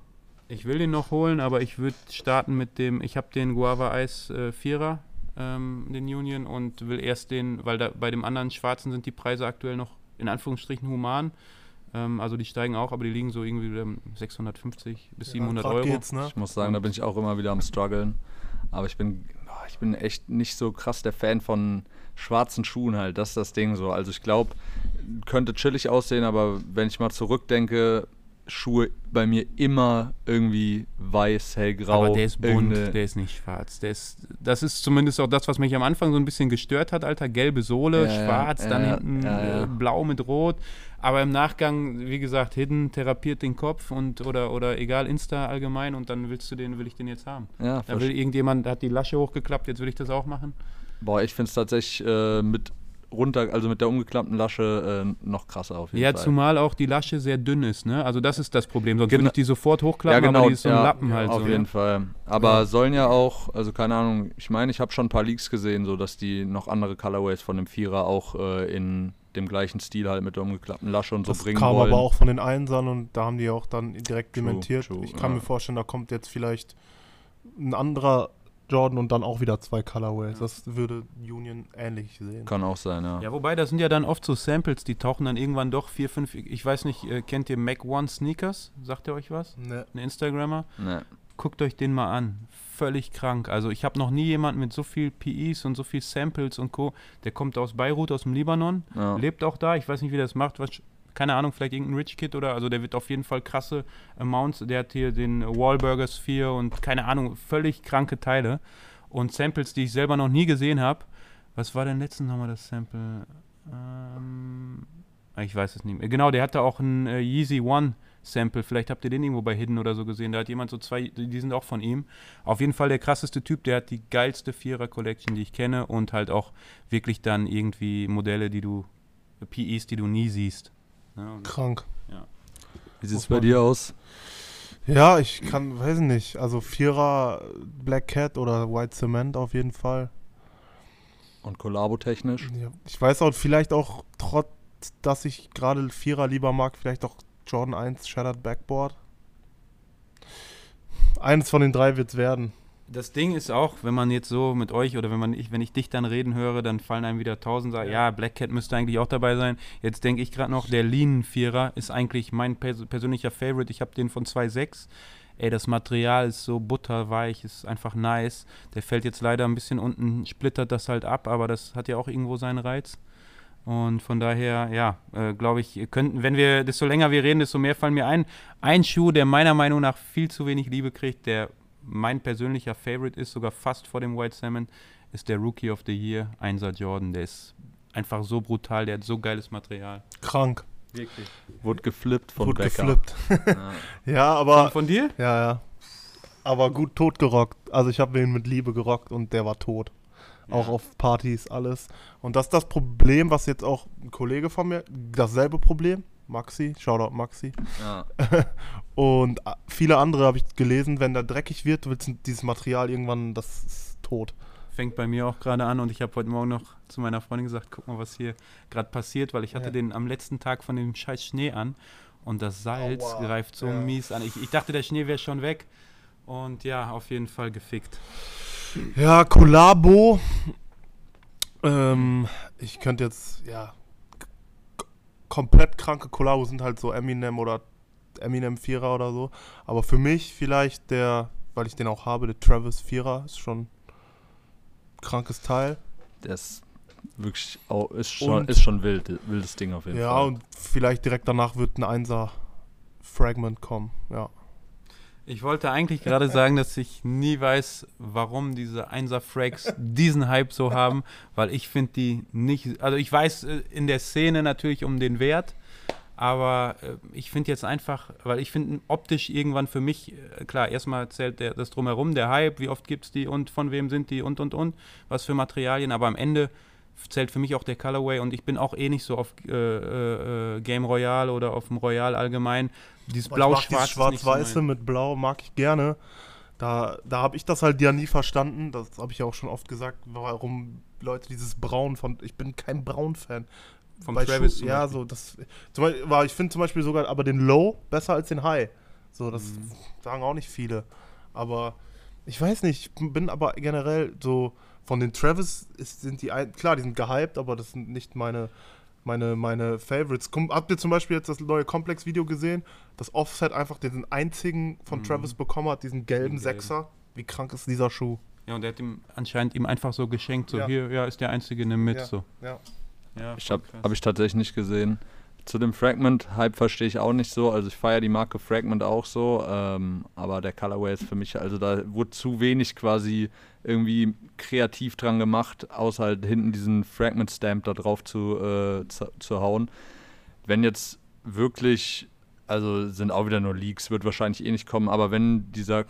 Ich will den noch holen, aber ich würde starten mit dem, ich habe den Guava Eis äh, Vierer, ähm, den Union, und will erst den, weil da bei dem anderen schwarzen sind die Preise aktuell noch in Anführungsstrichen human. Ähm, also die steigen auch, aber die liegen so irgendwie ähm, 650 bis 700 grad Euro. Geht's, ne? Ich muss sagen, da bin ich auch immer wieder am struggeln. Aber ich bin, ich bin echt nicht so krass der Fan von schwarzen Schuhen halt. Das ist das Ding so. Also ich glaube, könnte chillig aussehen, aber wenn ich mal zurückdenke, Schuhe bei mir immer irgendwie weiß, hellgrau. Aber der ist bunt, der ist nicht schwarz. Der ist, das ist zumindest auch das, was mich am Anfang so ein bisschen gestört hat, Alter. Gelbe Sohle, Ja, ja, schwarz, ja, dann ja, hinten ja, ja. Blau mit rot. Aber im Nachgang, wie gesagt, Hidden therapiert den Kopf und oder, oder egal, Insta allgemein und dann willst du den, will ich den jetzt haben. Ja, Da will irgendjemand, hat die Lasche hochgeklappt, jetzt will ich das auch machen. Boah, ich finde es tatsächlich äh, mit runter, also mit der umgeklappten Lasche äh, noch krasser auf jeden Ja, Fall. zumal auch die Lasche sehr dünn ist, ne? Also das ist das Problem. Sonst Genau. würde ich die sofort hochklappen, aber die ist so ein ja, Lappen halt Auf so. jeden ne? Fall. Aber sollen ja auch, also keine Ahnung, ich meine, ich habe schon ein paar Leaks gesehen, so dass die noch andere Colorways von dem Vierer auch äh, in dem gleichen Stil halt mit der umgeklappten Lasche und so Das bringen kam wollen. aber auch von den Einsern und da haben die auch dann direkt True, dementiert. true, ich kann ja. mir vorstellen, da kommt jetzt vielleicht ein anderer Jordan und dann auch wieder zwei Colorways. Das würde Union ähnlich sehen. Kann auch sein, ja. Ja, wobei, das sind ja dann oft so Samples, die tauchen dann irgendwann doch vier, fünf, ich weiß nicht, äh, kennt ihr Mac One Sneakers? Sagt ihr euch was? Ne. Ein Instagrammer? Ne. Guckt euch den mal an. Völlig krank. Also ich habe noch nie jemanden mit so viel PEs und so viel Samples und Co. Der kommt aus Beirut, aus dem Libanon, Ja. lebt auch da. Ich weiß nicht, wie der das macht. Was, keine Ahnung, vielleicht irgendein Rich Kid oder, also der wird auf jeden Fall krasse Amounts. Der hat hier den Wallburger Sphere und keine Ahnung, völlig kranke Teile. Und Samples, die ich selber noch nie gesehen habe. Was war denn letztens nochmal das Sample? Ähm, ich weiß es nicht mehr. Genau, der hatte auch ein äh, Yeezy One Sample. Vielleicht habt ihr den irgendwo bei Hidden oder so gesehen. Da hat jemand so zwei, die sind auch von ihm. Auf jeden Fall der krasseste Typ. Der hat die geilste Vierer Collection, die ich kenne. Und halt auch wirklich dann irgendwie Modelle, die du, PEs, die du nie siehst. Ja, Krank. Wie sieht es bei dir aus? Ja, ich kann, weiß nicht. Also Vierer Black Cat oder White Cement auf jeden Fall. Und Kollabo-technisch? Ja, ich weiß auch, vielleicht auch trotz, dass ich gerade Vierer lieber mag, vielleicht auch Jordan 1 Shattered Backboard. Eines von den drei wird es werden. Das Ding ist auch, wenn man jetzt so mit euch oder wenn man ich, wenn ich dich dann reden höre, dann fallen einem wieder tausend sagen, ja, Black Cat müsste eigentlich auch dabei sein. Jetzt denke ich gerade noch, der Lean Vierer ist eigentlich mein pers persönlicher Favorite. Ich habe den von 2.6. Ey, das Material ist so butterweich, ist einfach nice. Der fällt jetzt leider ein bisschen unten, splittert das halt ab, aber das hat ja auch irgendwo seinen Reiz. Und von daher, ja, äh, glaube ich, könnten, wenn wir, desto länger wir reden, desto mehr fallen mir ein. Ein Schuh, der meiner Meinung nach viel zu wenig Liebe kriegt, der mein persönlicher Favorite ist, sogar fast vor dem White Salmon, ist der Rookie of the Year, 1er Jordan. Der ist einfach so brutal, der hat so geiles Material. Krank. Wirklich. Wurde geflippt von Wurde Becker. geflippt. Ja. Ja, aber. Von dir? Ja, ja. Aber gut tot gerockt. Also ich habe ihn mit Liebe gerockt und der war tot. Auch Ja. auf Partys, alles. Und das ist das Problem, was jetzt auch ein Kollege von mir, dasselbe Problem, Maxi, Shoutout Maxi. Ja. Und äh, viele andere habe ich gelesen, wenn der dreckig wird, wird dieses Material irgendwann, das ist tot. Fängt bei mir auch gerade an und ich habe heute Morgen noch zu meiner Freundin gesagt, guck mal, was hier gerade passiert, weil ich hatte Ja. den am letzten Tag von dem scheiß Schnee an und das Salz Aua. greift so Ja. mies an. Ich, ich dachte, der Schnee wäre schon weg und ja, auf jeden Fall gefickt. Ja, Kollabo. Ähm, ich könnte jetzt, ja, komplett kranke Kollabo sind halt so Eminem oder Eminem Vierer oder so. Aber für mich vielleicht der, weil ich den auch habe, der Travis Vierer ist schon ein krankes Teil. Der ist wirklich, auch, ist, schon, Und- ist schon wild, wildes Ding auf jeden Ja, Fall. und vielleicht direkt danach wird ein Einser Fragment kommen. Ja. Ich wollte eigentlich gerade sagen, dass ich nie weiß, warum diese Einser-Frags diesen Hype so haben, weil ich finde die nicht, also ich weiß äh, in der Szene natürlich um den Wert, aber äh, ich finde jetzt einfach, weil ich finde optisch irgendwann für mich, äh, klar, erstmal zählt der, das drumherum, der Hype, wie oft gibt es die und von wem sind die und und und, was für Materialien, aber am Ende zählt für mich auch der Colorway und ich bin auch eh nicht so auf äh, äh, äh, Game Royale oder auf dem Royal allgemein. Dieses Blau-Schwarz. so Schwarz-Weiße mein- mit Blau mag ich gerne. Da, da habe ich das halt ja nie verstanden. Das habe ich ja auch schon oft gesagt, warum Leute dieses Braun von. Ich bin kein Braun-Fan. Vom Bei Travis zum Ja, so das. Zum Beispiel, war, ich finde zum Beispiel sogar aber den Low besser als den High. So, das Mhm. sagen auch nicht viele. Aber ich weiß nicht, ich bin aber generell so von den Travis ist, sind die ein, klar, die sind gehypt, aber das sind nicht meine meine, meine Favorites. Komm, habt ihr zum Beispiel jetzt das neue Komplex-Video gesehen? Das Offset einfach den einzigen von Mhm. Travis bekommen hat, diesen gelben gelben. Sechser. Wie krank ist dieser Schuh? Ja, und der hat ihm anscheinend ihm einfach so geschenkt, so Ja. hier, ja, ist der Einzige, nimm mit, Ja. so. Ja. Ja, Ich krass. hab ich tatsächlich nicht gesehen. Zu dem Fragment-Hype verstehe ich auch nicht so. Also ich feiere die Marke Fragment auch so, ähm, aber der Colorway ist für mich, also da wurde zu wenig quasi irgendwie kreativ dran gemacht, außer halt hinten diesen Fragment-Stamp da drauf zu, äh, zu, zu hauen. Wenn jetzt wirklich, also sind auch wieder nur Leaks, wird wahrscheinlich eh nicht kommen, aber wenn dieser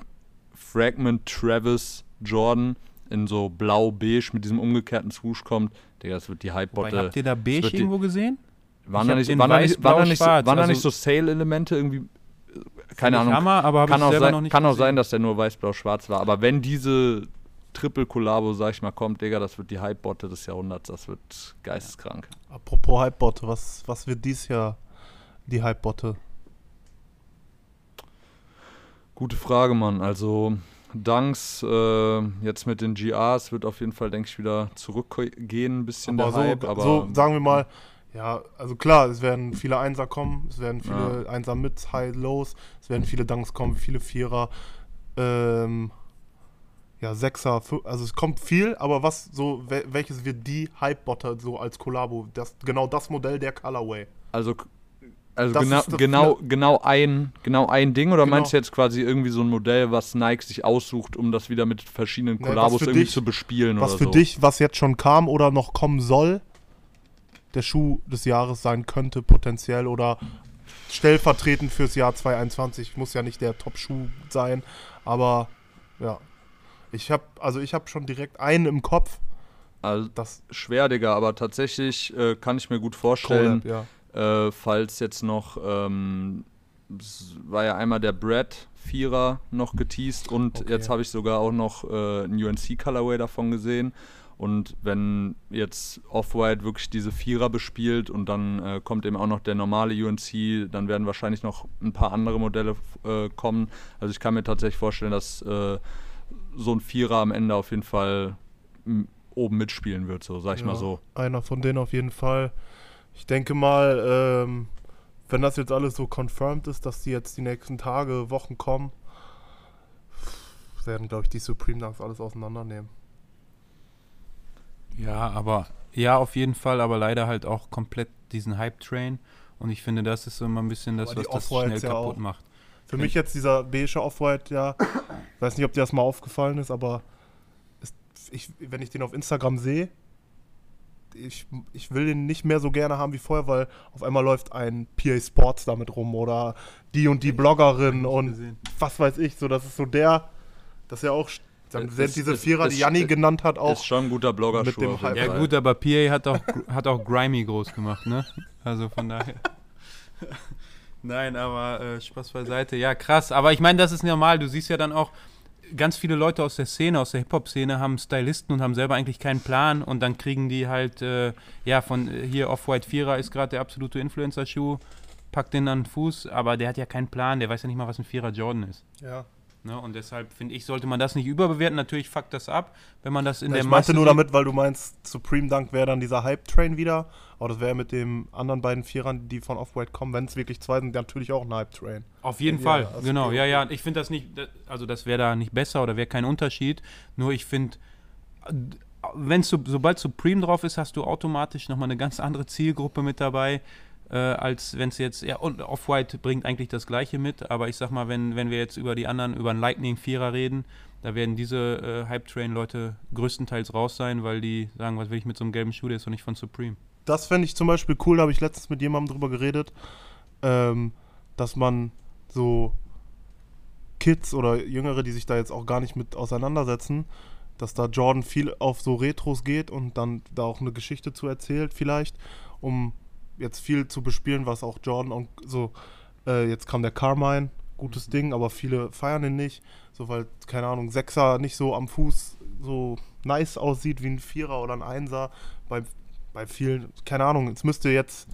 Fragment Travis Jordan in so blau-beige mit diesem umgekehrten Swoosh kommt, Digga, das wird die Hype-Botte. habt ihr da beige irgendwo gesehen? Waren Ich da hab nicht, waren weiß, nicht, waren nicht, waren also- nicht so Sale-Elemente irgendwie? Keine Ahnung. Hammer, aber kann ich auch, sein, nicht kann auch sein, dass der nur weiß-blau-schwarz war. Aber wenn diese Triple-Kollabo, sag ich mal, kommt, Digga, das wird die Hype-Botte des Jahrhunderts. Das wird geisteskrank. Apropos Hypebotte, was, was wird dies Jahr die Hypebotte? Gute Frage, Mann. Also, Dunks äh, jetzt mit den GRs wird auf jeden Fall, denke ich, wieder zurückgehen, ein bisschen Aber, der so, Hype. Aber so sagen wir mal, ja, also klar, es werden viele Einser kommen, es werden viele Ja. Einser mit High Lows, es werden viele Dunks kommen, viele Vierer, ähm, ja, Sechser, also es kommt viel, aber was so, wel welches wird die Hype-Botte so als Kollabo? Das, genau das Modell der Colorway. Also, also Das genau, genau, genau, ein, genau ein Ding oder Genau. meinst du jetzt quasi irgendwie so ein Modell, was Nike sich aussucht, um das wieder mit verschiedenen Nee, was Kollabos für irgendwie dich- zu bespielen Was oder für so? dich, was jetzt schon kam oder noch kommen soll, der Schuh des Jahres sein könnte, potenziell oder stellvertretend fürs Jahr 2021. Muss ja nicht der Top-Schuh sein, aber ja. Ich habe also ich habe schon direkt einen im Kopf, Also das schwer, Digga, aber tatsächlich äh, kann ich mir gut vorstellen, Collab, ja. äh, falls jetzt noch, ähm, war ja einmal der Brad Vierer noch geteased und Okay. jetzt habe ich sogar auch noch äh, einen UNC Colorway davon gesehen. Und wenn jetzt Off-White wirklich diese Vierer bespielt und dann äh, kommt eben auch noch der normale UNC, dann werden wahrscheinlich noch ein paar andere Modelle äh, kommen. Also ich kann mir tatsächlich vorstellen, dass äh, so ein Vierer am Ende auf jeden Fall oben mitspielen wird, so sag ich Ja. mal so. Einer von denen auf jeden Fall. Ich denke mal, ähm, wenn das jetzt alles so confirmed ist, dass die jetzt die nächsten Tage, Wochen kommen, werden, glaube ich, die Supreme Dunks alles auseinandernehmen. Ja, aber ja, auf jeden Fall, aber leider halt auch komplett diesen Hype-Train. Und ich finde, das ist immer ein bisschen das, was das schnell ja kaputt auch. macht. Für mich jetzt dieser beige Off-White, ja, weiß nicht, ob dir das mal aufgefallen ist, aber ist, ich, wenn ich den auf Instagram sehe, ich, ich will den nicht mehr so gerne haben wie vorher, weil auf einmal läuft ein PA Sports damit rum oder die und die Bloggerin und gesehen. was weiß ich, so, das ist so der, das ist ja auch, dann Es- sind diese es- Vierer, es- die Janni genannt hat, auch. ist schon ein guter Blogger mit dem Ja gut, aber PA hat auch, hat auch Grimy groß gemacht, ne? Also von daher. Nein, aber äh, Spaß beiseite. Ja, krass. Aber ich meine, das ist normal. Du siehst ja dann auch, ganz viele Leute aus der Szene, aus der Hip-Hop-Szene haben Stylisten und haben selber eigentlich keinen Plan und dann kriegen die halt, äh, ja, von äh, hier Off-White Vierer ist gerade der absolute Influencer-Schuh, packt den an den Fuß, aber der hat ja keinen Plan, der weiß ja nicht mal, was ein Vierer Jordan ist. ja. Ne? Und deshalb finde ich, sollte man das nicht überbewerten. Natürlich fuckt das ab, wenn man das in Ja, der ich meinte Masse nur damit, weil du meinst, Supreme Dunk wäre dann dieser Hype-Train wieder. Aber das wäre mit den anderen beiden Vierern, die von Off-White kommen, wenn es wirklich zwei sind, natürlich auch ein Hype-Train. Auf jeden Ja, Fall, also genau. Ja, ja. Ich finde das nicht, also das wäre da nicht besser oder wäre kein Unterschied. Nur ich finde, wenn so, sobald Supreme drauf ist, hast du automatisch nochmal eine ganz andere Zielgruppe mit dabei, äh, als wenn es jetzt, ja, und Off-White bringt eigentlich das Gleiche mit, aber ich sag mal, wenn, wenn wir jetzt über die anderen, über einen Lightning-Vierer reden, da werden diese äh, Hype-Train-Leute größtenteils raus sein, weil die sagen, was will ich mit so einem gelben Schuh, der ist doch nicht von Supreme. Das fände ich zum Beispiel cool, da habe ich letztens mit jemandem drüber geredet, ähm, dass man so Kids oder Jüngere, die sich da jetzt auch gar nicht mit auseinandersetzen, dass da Jordan viel auf so Retros geht und dann da auch eine Geschichte zu erzählt vielleicht, um jetzt viel zu bespielen, was auch Jordan und so, äh, jetzt kam der Carmine, gutes Ding, aber viele feiern ihn nicht, so weil, keine Ahnung, Sechser nicht so am Fuß so nice aussieht wie ein Vierer oder ein Einser, bei, bei vielen, keine Ahnung, es müsste jetzt,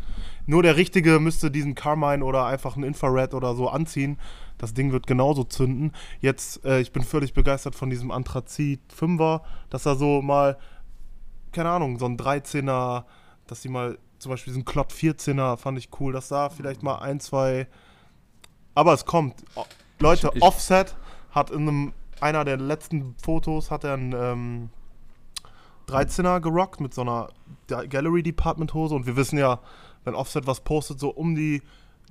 nur der Richtige müsste diesen Carmine oder einfach ein Infrared oder so anziehen, das Ding wird genauso zünden. Jetzt, äh, ich bin völlig begeistert von diesem Anthrazit 5er, dass er so mal, keine Ahnung, so ein 13er, dass die mal zum Beispiel diesen Klott 14er fand ich cool. Das sah vielleicht mal ein, zwei. Aber es kommt. O- Leute, Ich- ich- Offset hat in einem, einer der letzten Fotos hat er einen ähm, 13er gerockt mit so einer Da- Gallery Department Hose und wir wissen ja, wenn Offset was postet, so um die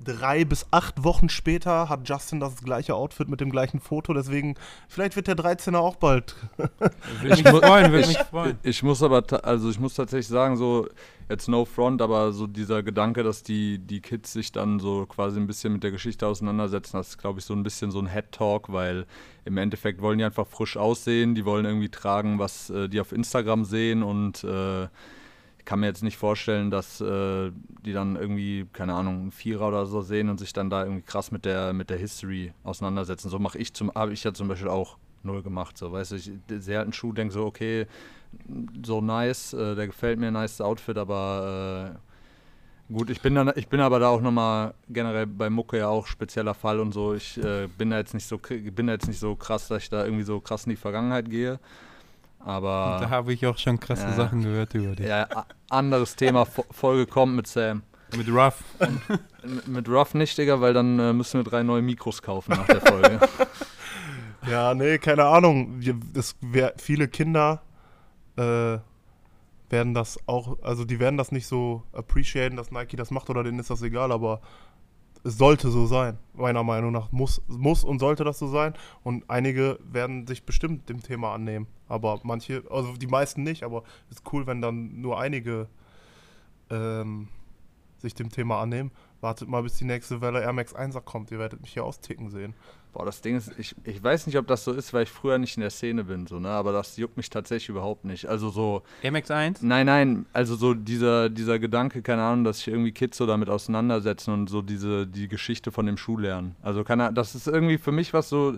drei bis acht Wochen später hat Justin das gleiche Outfit mit dem gleichen Foto, deswegen vielleicht wird der 13er auch bald. Würde mich freuen, würde mich freuen. Ich muss aber, also ich muss tatsächlich sagen, so, jetzt no front, aber so dieser Gedanke, dass die, die Kids sich dann so quasi ein bisschen mit der Geschichte auseinandersetzen, das ist, glaube ich, so ein bisschen so ein Head-Talk, weil im Endeffekt wollen die einfach frisch aussehen, die wollen irgendwie tragen, was äh, die auf Instagram sehen und äh, ich kann mir jetzt nicht vorstellen, dass äh, die dann irgendwie, keine Ahnung, einen Vierer oder so sehen und sich dann da irgendwie krass mit der, mit der History auseinandersetzen. So mache ich zum, habe ich ja zum Beispiel auch null gemacht. So, weißt du, ich sehe halt einen Schuh, denke so, okay, so nice, äh, der gefällt mir, nice Outfit, aber äh, gut, ich bin dann, ich bin aber da auch nochmal generell bei Mucke ja auch spezieller Fall und so. Ich äh, bin da jetzt nicht so bin da jetzt nicht so krass, dass ich da irgendwie so krass in die Vergangenheit gehe. Aber Da habe ich auch schon krasse Ja. Sachen gehört über dich. ja, anderes Thema, Fo- Folge kommt mit Sam. Mit Ruff. Mit Ruff nicht, Digga, weil dann äh, müssen wir drei neue Mikros kaufen nach der Folge. Ja, nee, keine Ahnung. Wir, das wär, viele Kinder äh, werden das auch, also die werden das nicht so appreciaten, dass Nike das macht oder denen ist das egal, aber es sollte so sein. Meiner Meinung nach muss, muss und sollte das so sein. Und einige werden sich bestimmt dem Thema annehmen. Aber manche, also die meisten nicht, aber es ist cool, wenn dann nur einige ähm, sich dem Thema annehmen. Wartet mal, bis die nächste Welle Air Max 1er kommt. Ihr werdet mich hier austicken sehen. Boah, das Ding ist, ich, ich weiß nicht, ob das so ist, weil ich früher nicht in der Szene bin, so, ne? Aber das juckt mich tatsächlich überhaupt nicht. Also so, MX1? nein, nein, also so dieser, dieser Gedanke, keine Ahnung, dass sich irgendwie Kids so damit auseinandersetzen und so diese, die Geschichte von dem Schuh lernen. Also keine Ahnung, das ist irgendwie für mich was so,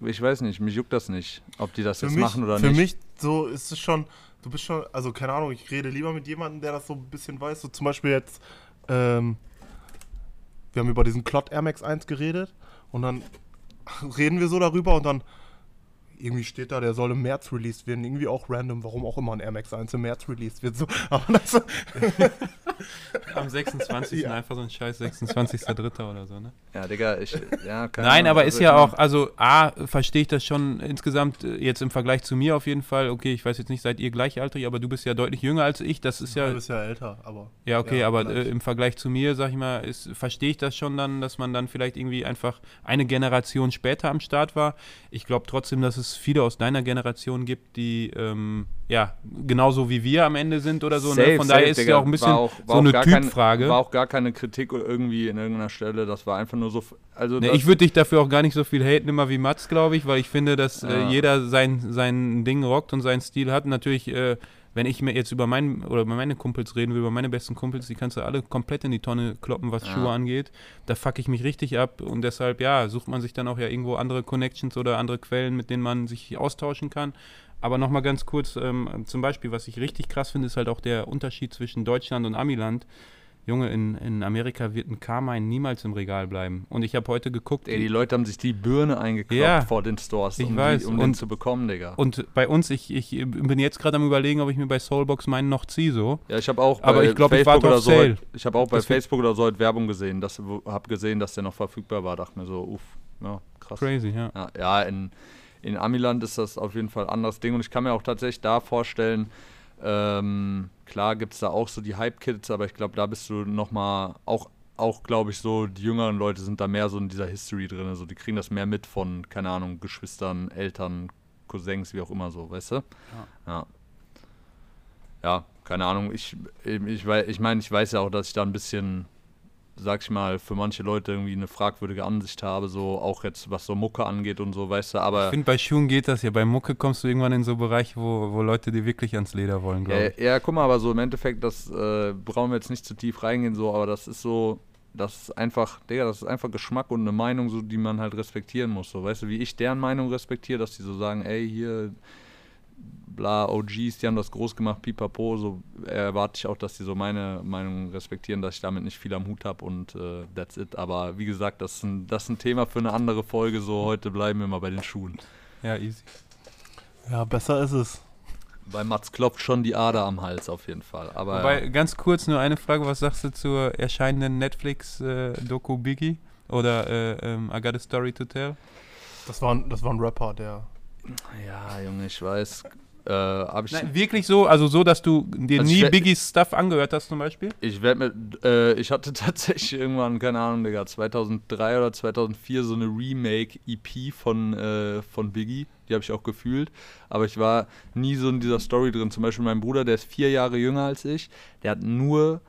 ich weiß nicht, mich juckt das nicht, ob die das für jetzt mich, machen oder für nicht. mich so ist es schon, du bist schon, also keine Ahnung, ich rede lieber mit jemandem, der das so ein bisschen weiß. So zum Beispiel jetzt, ähm, wir haben über diesen Clot Air Max 1 geredet und dann reden wir so darüber und dann irgendwie steht da, der soll im März released werden. Irgendwie auch random, warum auch immer ein Air Max 1 im März released wird. So, aber das, Am 26. Ja. einfach so ein scheiß 26.3. oder so, ne? Ja, Digga, ich, ja, keine Nein, Ahnung, aber also ist ich ja auch, also A, verstehe ich das schon insgesamt äh, jetzt im Vergleich zu mir auf jeden Fall. Okay, ich weiß jetzt nicht, seid ihr gleichaltrig, aber du bist ja deutlich jünger als ich. Das ist ja, du bist ja älter, aber. ja okay, ja, aber äh, im Vergleich zu mir, sag ich mal, ist, verstehe ich das schon dann, dass man dann vielleicht irgendwie einfach eine Generation später am Start war. Ich glaube trotzdem, dass es viele aus deiner Generation gibt, die ähm, ja genauso wie wir am Ende sind oder so. ne? Safe, Von safe, daher ist es Digga. ja auch ein bisschen War auch- war so eine kein- Typfrage. War auch gar keine Kritik irgendwie in irgendeiner Stelle, das war einfach nur so, also Ne, das, ich würde dich dafür auch gar nicht so viel haten immer wie Mats, glaube ich, weil ich finde, dass äh, Ja. jeder sein, sein Ding rockt und seinen Stil hat. Natürlich, äh, wenn ich mir jetzt über meinen oder über meine Kumpels reden will, über meine besten Kumpels, die kannst du alle komplett in die Tonne kloppen, was Ja. Schuhe angeht. Da fuck ich mich richtig ab und deshalb, ja, sucht man sich dann auch ja irgendwo andere Connections oder andere Quellen, mit denen man sich austauschen kann. Aber nochmal ganz kurz, ähm, zum Beispiel, was ich richtig krass finde, ist halt auch der Unterschied zwischen Deutschland und Amiland. Junge, in, in Amerika wird ein Carmine niemals im Regal bleiben. Und ich habe heute geguckt, Ey, die Leute haben sich die Birne eingekloppt Ja, vor den Stores, ich um, die, um den Und- zu bekommen, Digga. Und bei uns, ich, ich bin jetzt gerade am überlegen, ob ich mir bei Soulbox meinen noch ziehe so. Ja, ich habe auch bei Aber ich glaub, ich Facebook warte oder so, Sale. ich habe auch bei Das Facebook oder so Werbung gesehen, dass habe gesehen, dass der noch verfügbar war, dachte mir so, uff, ja, krass. Crazy, ja. Ja, ja in, in Amiland ist das auf jeden Fall ein anderes Ding und ich kann mir auch tatsächlich da vorstellen, ähm, klar gibt es da auch so die Hype-Kids, aber ich glaube, da bist du nochmal, auch, auch glaube ich so, die jüngeren Leute sind da mehr so in dieser History drin, also die kriegen das mehr mit von, keine Ahnung, Geschwistern, Eltern, Cousins, wie auch immer so, weißt du? Ja. Ja, keine Ahnung, ich, ich, wei- ich meine, ich weiß ja auch, dass ich da ein bisschen sag ich mal, für manche Leute irgendwie eine fragwürdige Ansicht habe, so auch jetzt was so Mucke angeht und so, weißt du, Ich aber finde, bei Schuhen geht das ja. Bei Mucke kommst du irgendwann in so Bereiche, wo, wo Leute dir wirklich ans Leder wollen, glaube ja, ich. ja, guck mal, aber so im Endeffekt, das äh, brauchen wir jetzt nicht zu tief reingehen, so, aber das ist so, das ist einfach, Digga, das ist einfach Geschmack und eine Meinung, so, die man halt respektieren muss, so, weißt du, wie ich deren Meinung respektiere, dass die so sagen, ey, hier, bla, OGs, die haben das groß gemacht, pipapo, so erwarte ich auch, dass die so meine Meinung respektieren, dass ich damit nicht viel am Hut habe und äh, that's it. Aber wie gesagt, das ist, ein, das ist ein Thema für eine andere Folge, so heute bleiben wir mal bei den Schuhen. Ja, easy. Ja, besser ist es. Bei Mats klopft schon die Ader am Hals auf jeden Fall. Aber Wobei, ganz kurz nur eine Frage, was sagst du zur erscheinenden Netflix-Doku Biggie? Oder äh, ähm, I Got a Story to Tell? Das war, ein, das war ein Rapper, der. Ja, Junge, ich weiß. Äh, ich Nein, wirklich so, also so, dass du dir Also nie Biggies Stuff angehört hast zum Beispiel? Ich werde mit, äh, ich hatte tatsächlich irgendwann, keine Ahnung, Digga, 2003 oder 2004 so eine Remake-EP von, äh, von Biggie. Die habe ich auch gefühlt. Aber ich war nie so in dieser Story drin. Zum Beispiel mein Bruder, der ist vier Jahre jünger als ich, der hat nur,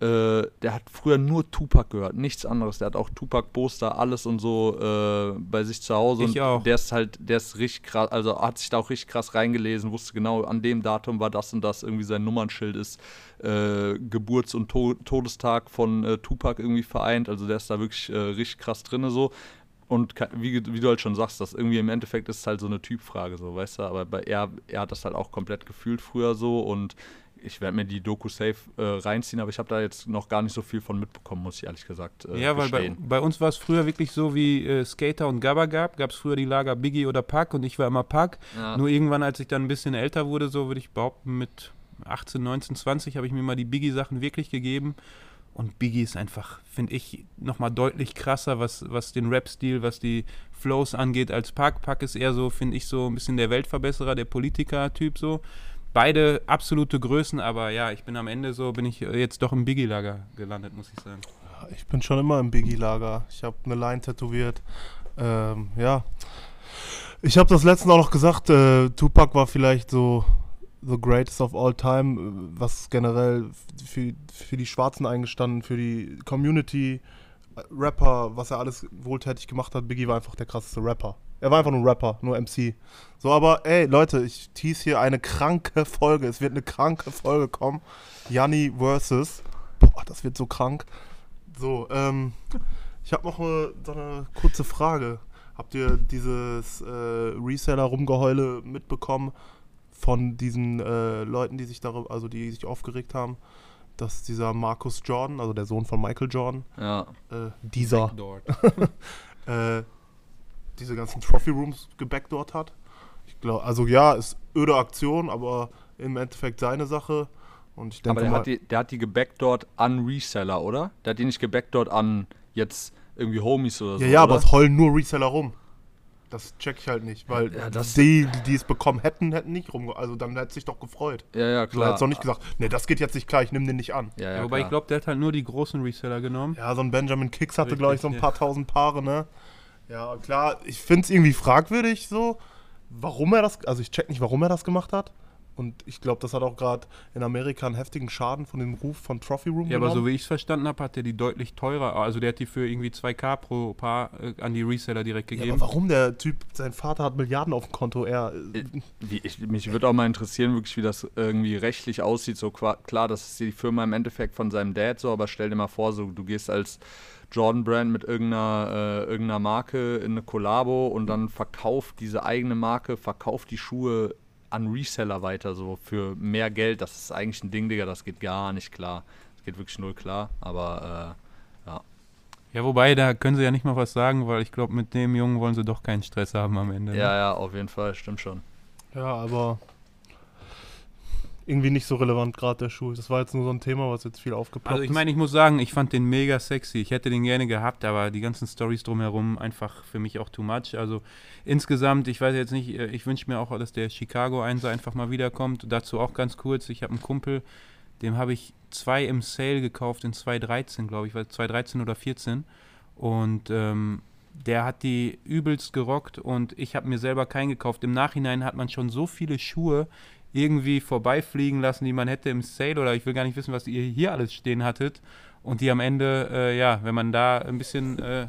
äh, der hat früher nur Tupac gehört, nichts anderes. Der hat auch Tupac-Poster, alles und so äh, bei sich zu Hause. Ich und auch. Der ist halt, der ist richtig krass, also hat sich da auch richtig krass reingelesen, wusste genau, an dem Datum war das und das, irgendwie sein Nummernschild ist äh, Geburts- und to Todestag von äh, Tupac irgendwie vereint. Also der ist da wirklich äh, richtig krass drin so. Und wie, wie du halt schon sagst, das irgendwie im Endeffekt ist es halt so eine Typfrage, so, weißt du, aber bei er, er hat das halt auch komplett gefühlt früher so und ich werde mir die Doku safe äh, reinziehen, aber ich habe da jetzt noch gar nicht so viel von mitbekommen, muss ich ehrlich gesagt äh, ja, weil bei, bei uns war es früher wirklich so, wie äh, Skater und Gabba gab. Gab es früher die Lager Biggie oder Pack und ich war immer Pack. Ja. Nur irgendwann, als ich dann ein bisschen älter wurde, so würde ich behaupten, mit 18, 19, 20 habe ich mir mal die Biggie-Sachen wirklich gegeben. Und Biggie ist einfach, finde ich, nochmal deutlich krasser, was, was den Rap-Stil, was die Flows angeht, als Pack. Pack ist eher so, finde ich, so ein bisschen der Weltverbesserer, der Politiker-Typ so. Beide absolute Größen, aber ja, ich bin am Ende so, bin ich jetzt doch im Biggie-Lager gelandet, muss ich sagen. Ich bin schon immer im Biggie-Lager. Ich habe eine Line tätowiert. Ähm, ja. Ich habe das letzten auch noch gesagt, äh, Tupac war vielleicht so the greatest of all time, was generell für, für die Schwarzen eingestanden, für die Community, Rapper, was er alles wohltätig gemacht hat. Biggie war einfach der krasseste Rapper. Er war einfach nur ein Rapper, nur MC. So, aber ey, Leute, ich tease hier eine kranke Folge. Es wird eine kranke Folge kommen. Janni versus. Boah, das wird so krank. So, ähm, ich habe noch eine, so eine kurze Frage. Habt ihr dieses äh, Reseller-Rumgeheule mitbekommen von diesen äh, Leuten, die sich darüber, also die sich aufgeregt haben, dass dieser Marcus Jordan, also der Sohn von Michael Jordan, Ja, äh, dieser, äh, diese ganzen Trophy Rooms gebackdoored hat? Ich glaube, also ja, ist öde Aktion, aber im Endeffekt seine Sache. Und ich denke aber der mal, hat, die, der hat die gebackdoored an Reseller, oder? Der hat die nicht gebackdoored an jetzt irgendwie Homies oder so. Ja, ja, aber oder? es heulen nur Reseller rum. Das check ich halt nicht, weil Ja, das- die, die es bekommen hätten, hätten nicht rum. Also dann hätte sich doch gefreut. Ja, ja, klar. hättest doch nicht gesagt, nee, das geht jetzt nicht klar, ich nehme den nicht an. Ja, ja, Ja, wobei klar. ich glaube, der hat halt nur die großen Reseller genommen. Ja, so ein Benjamin Kicks hatte, glaube ich, so ein ja. paar tausend Paare, ne? Ja, klar, ich finde es irgendwie fragwürdig so, warum er das, also ich check nicht, warum er das gemacht hat. Und ich glaube, das hat auch gerade in Amerika einen heftigen Schaden von dem Ruf von Trophy Room Ja, aber so genommen. wie ich es verstanden habe, hat der die deutlich teurer, also der hat die für irgendwie 2K pro Paar äh, an die Reseller direkt ja, gegeben. aber warum der Typ, sein Vater hat Milliarden auf dem Konto, er, äh, Wie, ich, mich würde auch mal interessieren, wirklich, wie das irgendwie rechtlich aussieht. So klar, das ist die Firma im Endeffekt von seinem Dad so, aber stell dir mal vor, so du gehst als Jordan Brand mit irgendeiner, äh, irgendeiner Marke in eine Kollabo und dann verkauft diese eigene Marke, verkauft die Schuhe an Reseller weiter, so für mehr Geld. Das ist eigentlich ein Ding, Digga, das geht gar nicht klar. Das geht wirklich null klar, aber äh, Ja, wobei, da können sie ja nicht mal was sagen, weil ich glaube, mit dem Jungen wollen sie doch keinen Stress haben am Ende. ne? ja, ja, auf jeden Fall, stimmt schon. Ja, aber irgendwie nicht so relevant gerade der Schuh. Das war jetzt nur so ein Thema, was jetzt viel aufgeploppt Also ich ist. meine, ich muss sagen, ich fand den mega sexy. Ich hätte den gerne gehabt, aber die ganzen Stories drumherum einfach für mich auch too much. Also insgesamt, ich weiß jetzt nicht, äh, ich wünsche mir auch, dass der Chicago Einser einfach mal wiederkommt. Dazu auch ganz kurz, ich habe einen Kumpel, dem habe ich zwei im Sale gekauft in 2013, glaube ich, war 2013 oder 14. Und ähm, der hat die übelst gerockt und ich habe mir selber keinen gekauft. Im Nachhinein hat man schon so viele Schuhe irgendwie vorbeifliegen lassen, die man hätte im Sale oder ich will gar nicht wissen, was ihr hier alles stehen hattet. Und die am Ende, äh, ja, wenn man da ein bisschen äh,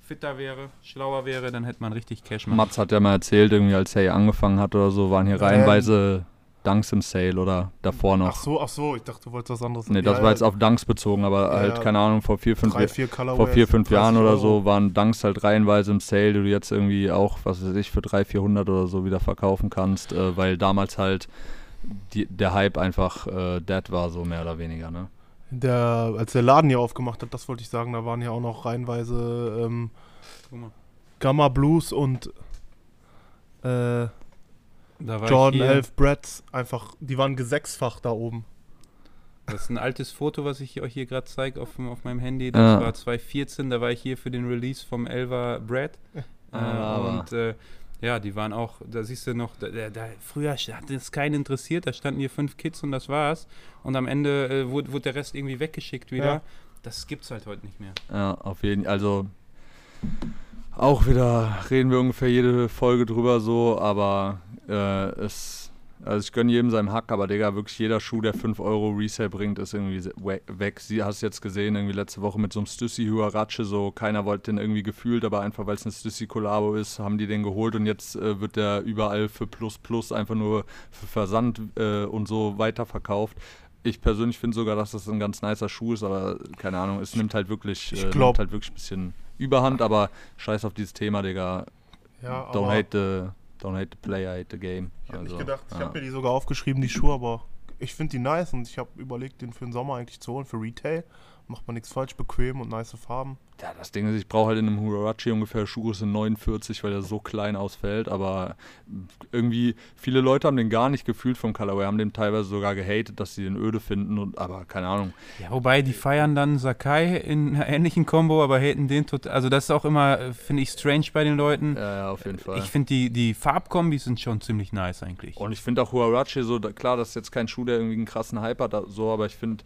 fitter wäre, schlauer wäre, dann hätte man richtig Cash machen. Mats hat ja mal erzählt, irgendwie als er hier angefangen hat oder so, waren hier Ähm. reihenweise Dunks im Sale oder davor noch. Ach so, ach so, ich dachte, du wolltest was anderes Nee, das Ja, war jetzt auf Dunks bezogen, aber Ja, halt, keine Ahnung, vor vier, fünf, drei, vier vor vier, fünf 30 Jahren oder so waren Dunks halt reihenweise im Sale, die du jetzt irgendwie auch, was weiß ich, für 300, 400 oder so wieder verkaufen kannst, äh, weil damals halt die, der Hype einfach äh, dead war, so mehr oder weniger, ne? Der, als der Laden hier aufgemacht hat, das wollte ich sagen, da waren ja auch noch reihenweise ähm. Gamma Blues und äh, Jordan hier- 11 Brads, einfach, die waren gesechsfach da oben. Das ist ein altes Foto, was ich euch hier gerade zeige auf, auf meinem Handy. Das Ja. war 2014, da war ich hier für den Release vom Elva Brad. Äh, Ah, und äh, ja, die waren auch, da siehst du noch, da, da, da, früher hat es keinen interessiert, da standen hier fünf Kids und das war's. Und am Ende äh, wurde, wurde der Rest irgendwie weggeschickt wieder. Ja. Das gibt's halt heute nicht mehr. Ja, auf jeden Fall. Also auch wieder reden wir ungefähr jede Folge drüber so, aber äh, es. Also ich gönne jedem seinem Hack, aber Digga, wirklich jeder Schuh, der 5 Euro Resale bringt, ist irgendwie weg. Sie hast jetzt gesehen, irgendwie letzte Woche mit so einem Stussy Huarache, so keiner wollte den irgendwie gefühlt, aber einfach weil es eine Stussy Collabo ist, haben die den geholt und jetzt äh, wird der überall für Plus Plus einfach nur für Versand äh, und so weiterverkauft. Ich persönlich finde sogar, dass das ein ganz nicer Schuh ist, aber keine Ahnung, es nimmt halt wirklich, Ich äh, nimmt halt wirklich ein bisschen Überhand, aber scheiß auf dieses Thema, Digga. Ja, Don't aber hate the, don't hate the player, hate the game. ich habe Also, nicht gedacht, ich ja. habe mir die sogar aufgeschrieben, die Schuhe, aber ich finde die nice und ich habe überlegt, den für den Sommer eigentlich zu holen, für Retail. Macht man nichts falsch, bequem und nice Farben. Ja, das Ding ist, ich brauche halt in einem Huarachi ungefähr Schuhgröße 49, weil der so klein ausfällt, aber irgendwie, viele Leute haben den gar nicht gefühlt vom Colorway, haben den teilweise sogar gehatet, dass sie den öde finden und, aber keine Ahnung. Ja, wobei die feiern dann Sakai in einer ähnlichen Combo, aber haten den total. Also das ist auch immer, finde ich, strange bei den Leuten. Ja, ja, auf jeden Fall. Ich finde die, die Farbkombis sind schon ziemlich nice eigentlich. Und ich finde auch Huarachi so, klar, das ist jetzt kein Schuh, der irgendwie einen krassen Hype hat, so, aber ich finde,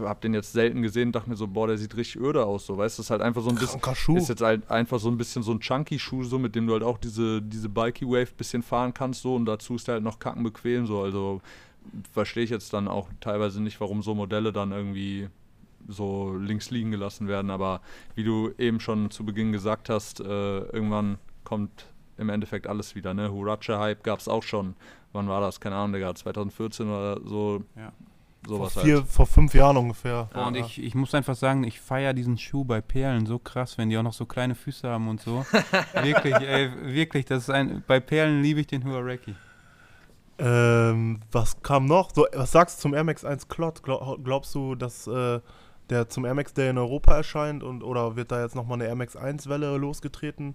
hab den jetzt selten gesehen und dachte mir so, boah, der sieht richtig öde aus, so, weißt du, ist halt einfach so ein bisschen, Schuh. ist jetzt halt einfach so ein bisschen so ein chunky Schuh, so, mit dem du halt auch diese, diese Bulky Wave bisschen fahren kannst, so, und dazu ist der halt noch kacken bequem, so, also verstehe ich jetzt dann auch teilweise nicht, warum so Modelle dann irgendwie so links liegen gelassen werden, aber wie du eben schon zu Beginn gesagt hast, äh, irgendwann kommt im Endeffekt alles wieder, ne, Huracha-Hype gab es auch schon, wann war das, keine Ahnung, Digga, 2014 oder so, Ja. Vor, sowas vier, halt. vor fünf Jahren ungefähr. Ja, und ich, ich muss einfach sagen, ich feiere diesen Schuh bei Perlen so krass, wenn die auch noch so kleine Füße haben und so. wirklich, ey, wirklich, das ist ein, bei Perlen liebe ich den Huareki. Ähm, was kam noch? So, was sagst du zum Air Max 1 Clot? Glaub, glaubst du, dass äh, der zum Air Max Day in Europa erscheint und oder wird da jetzt nochmal eine Air Max 1 Welle losgetreten?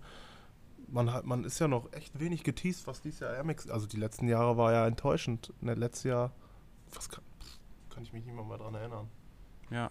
Man, hat, man ist ja noch echt wenig geteased, was dieses Jahr Air Max, also die letzten Jahre war ja enttäuschend. Ne, letztes Jahr, was kann, ich mich nicht mal dran erinnern. Ja.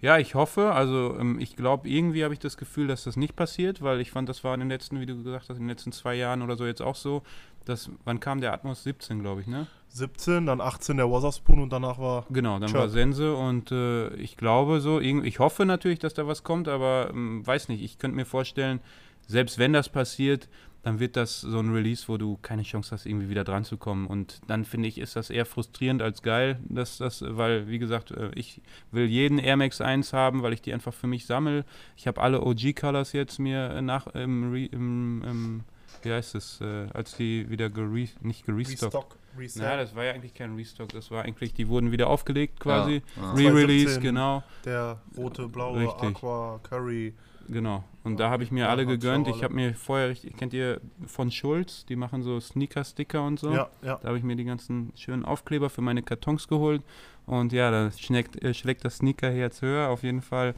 Ja, ich hoffe, also ähm, ich glaube, irgendwie habe ich das Gefühl, dass das nicht passiert, weil ich fand, das war in den letzten, wie du gesagt hast, in den letzten zwei Jahren oder so jetzt auch so, dass, wann kam der Atmos 17, glaube ich, ne? 17, dann 18 der Wotherspoon und danach war Genau, dann Tja. war Sense und äh, ich glaube so, ich hoffe natürlich, dass da was kommt, aber ähm, weiß nicht, ich könnte mir vorstellen, selbst wenn das passiert, dann wird das so ein Release, wo du keine Chance hast, irgendwie wieder dran zu kommen. Und dann finde ich, ist das eher frustrierend als geil, dass das, weil, wie gesagt, äh, ich will jeden Air Max 1 haben, weil ich die einfach für mich sammle. Ich habe alle OG-Colors jetzt mir nach im, im, im wie heißt es, äh, als die wieder gere, nicht gerestockt. Reset. Naja, das war ja eigentlich kein Restock, das war eigentlich, die wurden wieder aufgelegt quasi. Ja. Re-Release, 2017. genau, der rote, blaue, Richtig. Aqua, Curry. genau. Und Ja, da habe ich mir ja, alle gegönnt. Ich habe mir vorher, richtig, kennt ihr von Schulz, die machen so Sneaker-Sticker und so. Ja, ja. Da habe ich mir die ganzen schönen Aufkleber für meine Kartons geholt. Und ja, da schlägt, äh, schlägt das Sneakerherz höher. Auf jeden Fall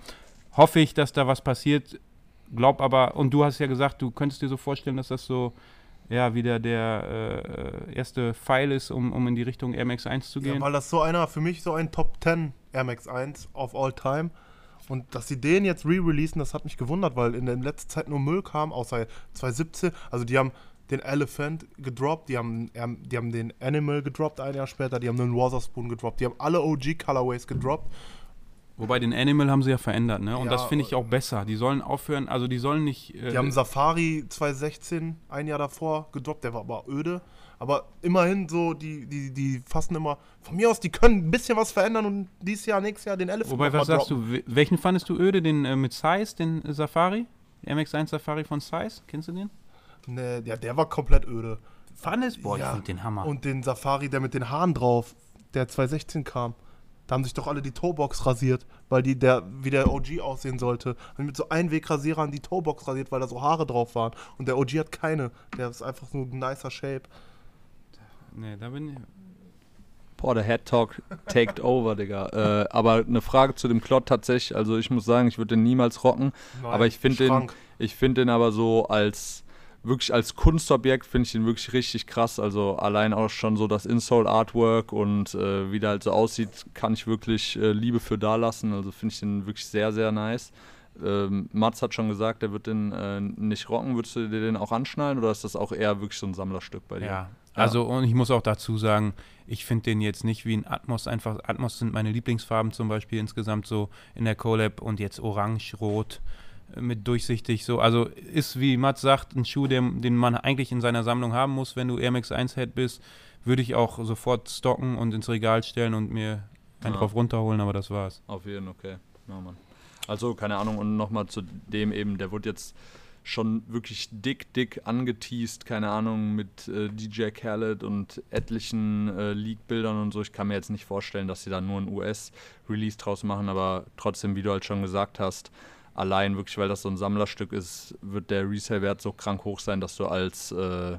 hoffe ich, dass da was passiert. Glaub aber, und du hast ja gesagt, du könntest dir so vorstellen, dass das so, ja, wieder der äh, erste Pfeil ist, um, um in die Richtung Air Max 1 zu Ja, gehen. weil das so einer, für mich so ein Top 10 Air Max 1 of all time. Und dass sie den jetzt re-releasen, das hat mich gewundert, weil in der letzten Zeit nur Müll kam, außer 2017. Also die haben den Elephant gedroppt, die haben, ähm, die haben den Animal gedroppt ein Jahr später, die haben den Waterspoon gedroppt, die haben alle OG Colorways gedroppt. Wobei den Animal haben sie ja verändert, ne? Und Ja, das finde ich auch besser. Die sollen aufhören, also die sollen nicht. Äh, Die haben Safari 2016, ein Jahr davor, gedroppt, der war aber öde. Aber immerhin so, die, die, die fassen immer, von mir aus, die können ein bisschen was verändern und dieses Jahr, nächstes Jahr den Elephant Wobei, was sagst droppen. du? we- Welchen fandest du öde? Den äh, mit Size, den äh, Safari? MX1 Safari von Size? Kennst du den? Ne, ja, der war komplett öde. Fandest? Boah, Ja. ich find den Hammer. Und den Safari, der mit den Haaren drauf, der 2016 kam. Da haben sich doch alle die Toebox rasiert, weil die der wie der OG aussehen sollte. Haben mit so Einwegrasierern die Toebox rasiert, weil da so Haare drauf waren. Und der OG hat keine. Der ist einfach nur ein nicer Shape. nee, da bin ich. Boah, der Head Talk taked over, Digga. Äh, aber eine Frage zu dem Klott tatsächlich. Also ich muss sagen, ich würde den niemals rocken. Nein, Aber ich find den-. Ich finde den aber so als wirklich als Kunstobjekt finde ich den wirklich richtig krass. Also allein auch schon so das Insole-Artwork und äh, wie der halt so aussieht, kann ich wirklich äh, Liebe für da lassen. Also finde ich den wirklich sehr, sehr nice. Ähm, Mats hat schon gesagt, der wird den äh, nicht rocken. Würdest du dir den auch anschnallen oder ist das auch eher wirklich so ein Sammlerstück bei dir? Ja, also und ich muss auch dazu sagen, ich finde den jetzt nicht wie ein Atmos einfach. Atmos sind meine Lieblingsfarben zum Beispiel insgesamt so in der Collab und jetzt orange, rot mit durchsichtig so. Also ist, wie Mats sagt, ein Schuh, den, den man eigentlich in seiner Sammlung haben muss, wenn du Air Max 1 Head bist, würde ich auch sofort stocken und ins Regal stellen und mir einen Ja. drauf runterholen, aber das war's. Auf jeden okay. Ja, Mann. Also, keine Ahnung, und nochmal zu dem eben, der wurde jetzt schon wirklich dick, dick angeteased, keine Ahnung, mit äh, DJ Khaled und etlichen äh, Leak-Bildern und so. Ich kann mir jetzt nicht vorstellen, dass sie da nur ein US-Release draus machen, aber trotzdem, wie du halt schon gesagt hast, allein wirklich, weil das so ein Sammlerstück ist, wird der Resale-Wert so krank hoch sein, dass du als, äh,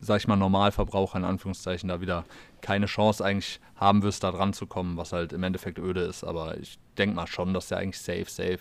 sag ich mal, Normalverbraucher in Anführungszeichen da wieder keine Chance eigentlich haben wirst, da dran zu kommen, was halt im Endeffekt öde ist. Aber ich denke mal schon, dass der eigentlich safe, safe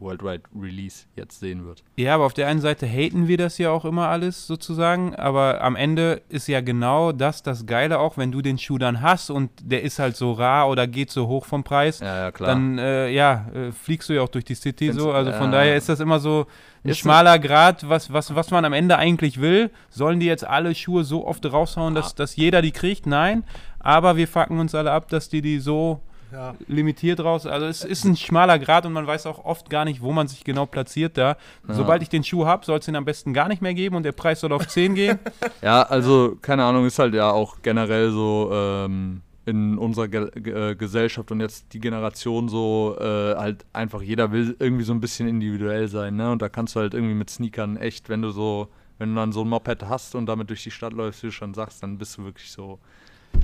Worldwide Release jetzt sehen wird. Ja, aber auf der einen Seite haten wir das ja auch immer alles sozusagen, aber am Ende ist ja genau das das Geile auch, wenn du den Schuh dann hast und der ist halt so rar oder geht so hoch vom Preis, Ja, ja, klar. dann äh, ja, äh, fliegst du ja auch durch die City Find's- so. Also von ja. daher ist das immer so ein schmaler Grad, was, was, was man am Ende eigentlich will. Sollen die jetzt alle Schuhe so oft raushauen, dass, Ah. dass jeder die kriegt? Nein. Aber wir fucken uns alle ab, dass die die so Ja. limitiert raus. Also es ist ein schmaler Grad und man weiß auch oft gar nicht, wo man sich genau platziert da. Ja. Sobald ich den Schuh habe, soll es ihn am besten gar nicht mehr geben und der Preis soll auf 10 gehen. Ja, also, keine Ahnung, ist halt ja auch generell so ähm, in unserer Ge Ge äh, Gesellschaft und jetzt die Generation so äh, halt einfach, jeder will irgendwie so ein bisschen individuell sein, ne? Und da kannst du halt irgendwie mit Sneakern echt, wenn du so, wenn du dann so ein Moped hast und damit durch die Stadt läufst, wie du schon sagst, dann bist du wirklich so.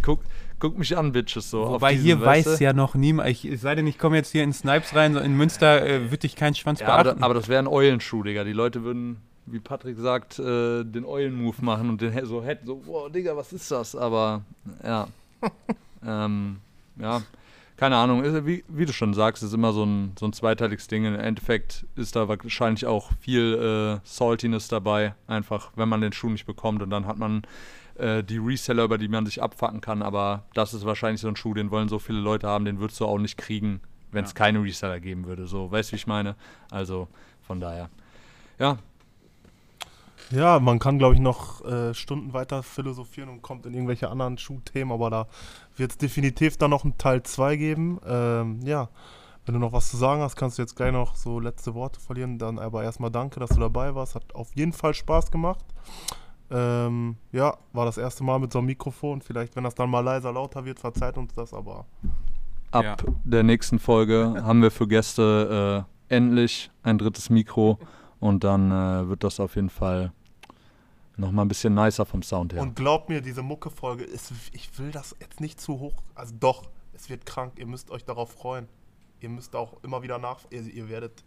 Guck, guck mich an, Bitches, so. Wobei diesen, hier weiß du? ja noch niemand, ich, es sei denn, ich komme jetzt hier in Snipes rein, so in Münster äh, wird dich kein Schwanz Ja, aber, beachten. da- aber das wäre ein Eulenschuh, Digga. Die Leute würden, wie Patrick sagt, äh, den Eulen-Move machen und den so hätten, so, boah, Digga, was ist das? Aber, ja. ähm, ja, keine Ahnung. Ist, wie, wie du schon sagst, ist immer so ein, so ein zweiteiliges Ding. Im Endeffekt ist da wahrscheinlich auch viel äh, Saltiness dabei, einfach, wenn man den Schuh nicht bekommt und dann hat man äh, die Reseller, über die man sich abfacken kann. Aber das ist wahrscheinlich so ein Schuh, den wollen so viele Leute haben, den würdest du auch nicht kriegen, wenn es Ja. keine Reseller geben würde. So, weißt du, wie ich meine? Also, von daher. Ja, Ja, man kann, glaube ich, noch äh, Stunden weiter philosophieren und kommt in irgendwelche anderen Schuhthemen, aber da wird es definitiv dann noch einen Teil 2 geben. Ähm, ja, wenn du noch was zu sagen hast, kannst du jetzt gleich noch so letzte Worte verlieren. Dann aber erstmal danke, dass du dabei warst. Hat auf jeden Fall Spaß gemacht. Ähm, ja, war das erste Mal mit so einem Mikrofon. Vielleicht, wenn das dann mal leiser, lauter wird, verzeiht uns das, aber ab Ja. der nächsten Folge haben wir für Gäste äh, endlich ein drittes Mikro und dann äh, wird das auf jeden Fall nochmal ein bisschen nicer vom Sound her. Und glaubt mir, diese Mucke-Folge, ist- ich will das jetzt nicht zu hoch. Also doch, es wird krank. Ihr müsst euch darauf freuen. Ihr müsst auch immer wieder nach. Ihr, ihr werdet,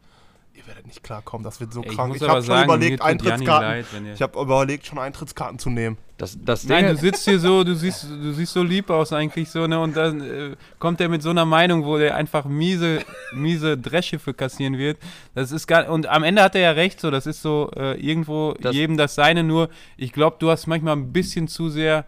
ihr werdet nicht klarkommen. Das wird so Ey, krank. Ich, aber habe schon sagen, überlegt, Eintrittskarten. leid, Ich habe überlegt, schon Eintrittskarten zu nehmen. das, das Nein, Ding du sitzt hier so, du siehst, du siehst so lieb aus eigentlich so, ne? Und dann äh, kommt er mit so einer Meinung, wo der einfach miese, miese Dreschiffe kassieren wird. Das ist gar und am Ende hat er ja recht, so, das ist so äh, irgendwo Das- jedem das seine, nur ich glaube, du hast manchmal ein bisschen zu sehr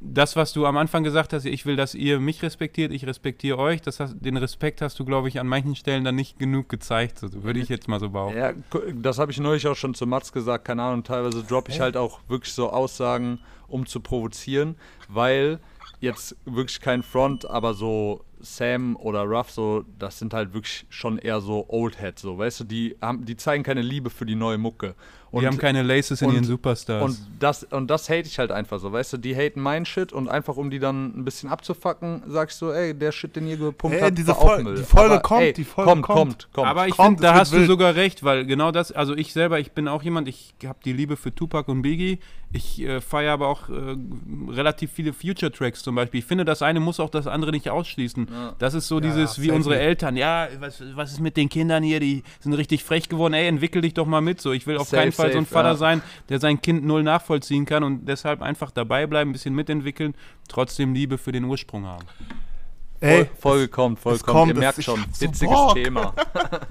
das, was du am Anfang gesagt hast, ich will, dass ihr mich respektiert, ich respektiere euch, das hast, den Respekt hast du, glaube ich, an manchen Stellen dann nicht genug gezeigt, so, würde ich jetzt mal so behaupten. Ja, das habe ich neulich auch schon zu Mats gesagt, keine Ahnung, teilweise droppe ich halt auch wirklich so Aussagen, um zu provozieren, weil jetzt wirklich kein Front, aber so Sam oder Ruff, so, das sind halt wirklich schon eher so Old Heads, so, weißt du, die, haben, die zeigen keine Liebe für die neue Mucke. Die haben keine Laces in und- ihren Superstars. Und das, und das hate ich halt einfach so, weißt du, die haten mein Shit und einfach um die dann ein bisschen abzufacken, sag ich so, ey, der Shit, den ihr gepumpt Ey, habt, diese war auch Fol- Müll. die Folge Aber, kommt, ey, die Folge kommt, kommt. kommt, kommt. Aber ich finde, da hast du wild. sogar recht, weil genau das, also ich selber, ich bin auch jemand, ich habe die Liebe für Tupac und Biggie. Ich äh, feiere aber auch äh, relativ viele Future-Tracks zum Beispiel. Ich finde, das eine muss auch das andere nicht ausschließen. Ja. Das ist so Ja, dieses, ja, wie safe unsere nicht. Eltern, ja, was, was ist mit den Kindern hier, die sind richtig frech geworden, ey, entwickel dich doch mal mit. So, ich will auf Safe, keinen Fall so ein safe, Vater ja. sein, der sein Kind null nachvollziehen kann und deshalb einfach dabei bleiben, ein bisschen mitentwickeln, trotzdem Liebe für den Ursprung haben. Ey, Fol- Folge kommt, kommt. kommt, Ihr merkt schon, witziges. Thema.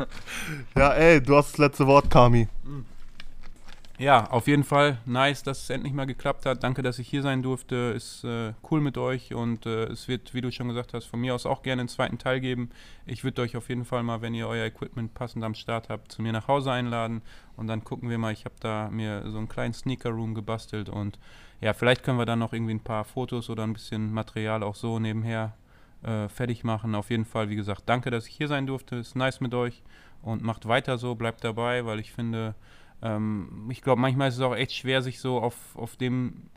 ja, ey, du hast das letzte Wort, Kami. Ja, auf jeden Fall nice, dass es endlich mal geklappt hat. Danke, dass ich hier sein durfte. Ist äh, cool mit euch und äh, es wird, wie du schon gesagt hast, von mir aus auch gerne einen zweiten Teil geben. Ich würde euch auf jeden Fall mal, wenn ihr euer Equipment passend am Start habt, zu mir nach Hause einladen und dann gucken wir mal. Ich habe da mir so einen kleinen Sneaker Room gebastelt und ja, vielleicht können wir dann noch irgendwie ein paar Fotos oder ein bisschen Material auch so nebenher äh, fertig machen. Auf jeden Fall, wie gesagt, danke, dass ich hier sein durfte. Ist nice mit euch und macht weiter so, bleibt dabei, weil ich finde, ähm, ich glaube, manchmal ist es auch echt schwer, sich so auf, auf dem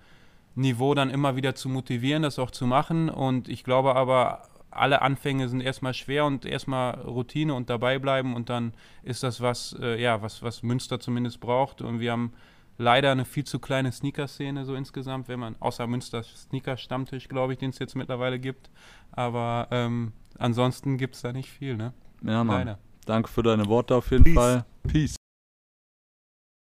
Niveau dann immer wieder zu motivieren, das auch zu machen. Und ich glaube aber, alle Anfänge sind erstmal schwer und erstmal Routine und dabei bleiben und dann ist das was, äh, ja, was, was Münster zumindest braucht. Und wir haben leider eine viel zu kleine Sneaker-Szene so insgesamt, wenn man, außer Münster Sneaker-Stammtisch, glaube ich, den es jetzt mittlerweile gibt. Aber ähm, ansonsten gibt es da nicht viel, ne? Ja, Mann. Leider. Danke für deine Worte auf jeden Peace. Fall. Peace.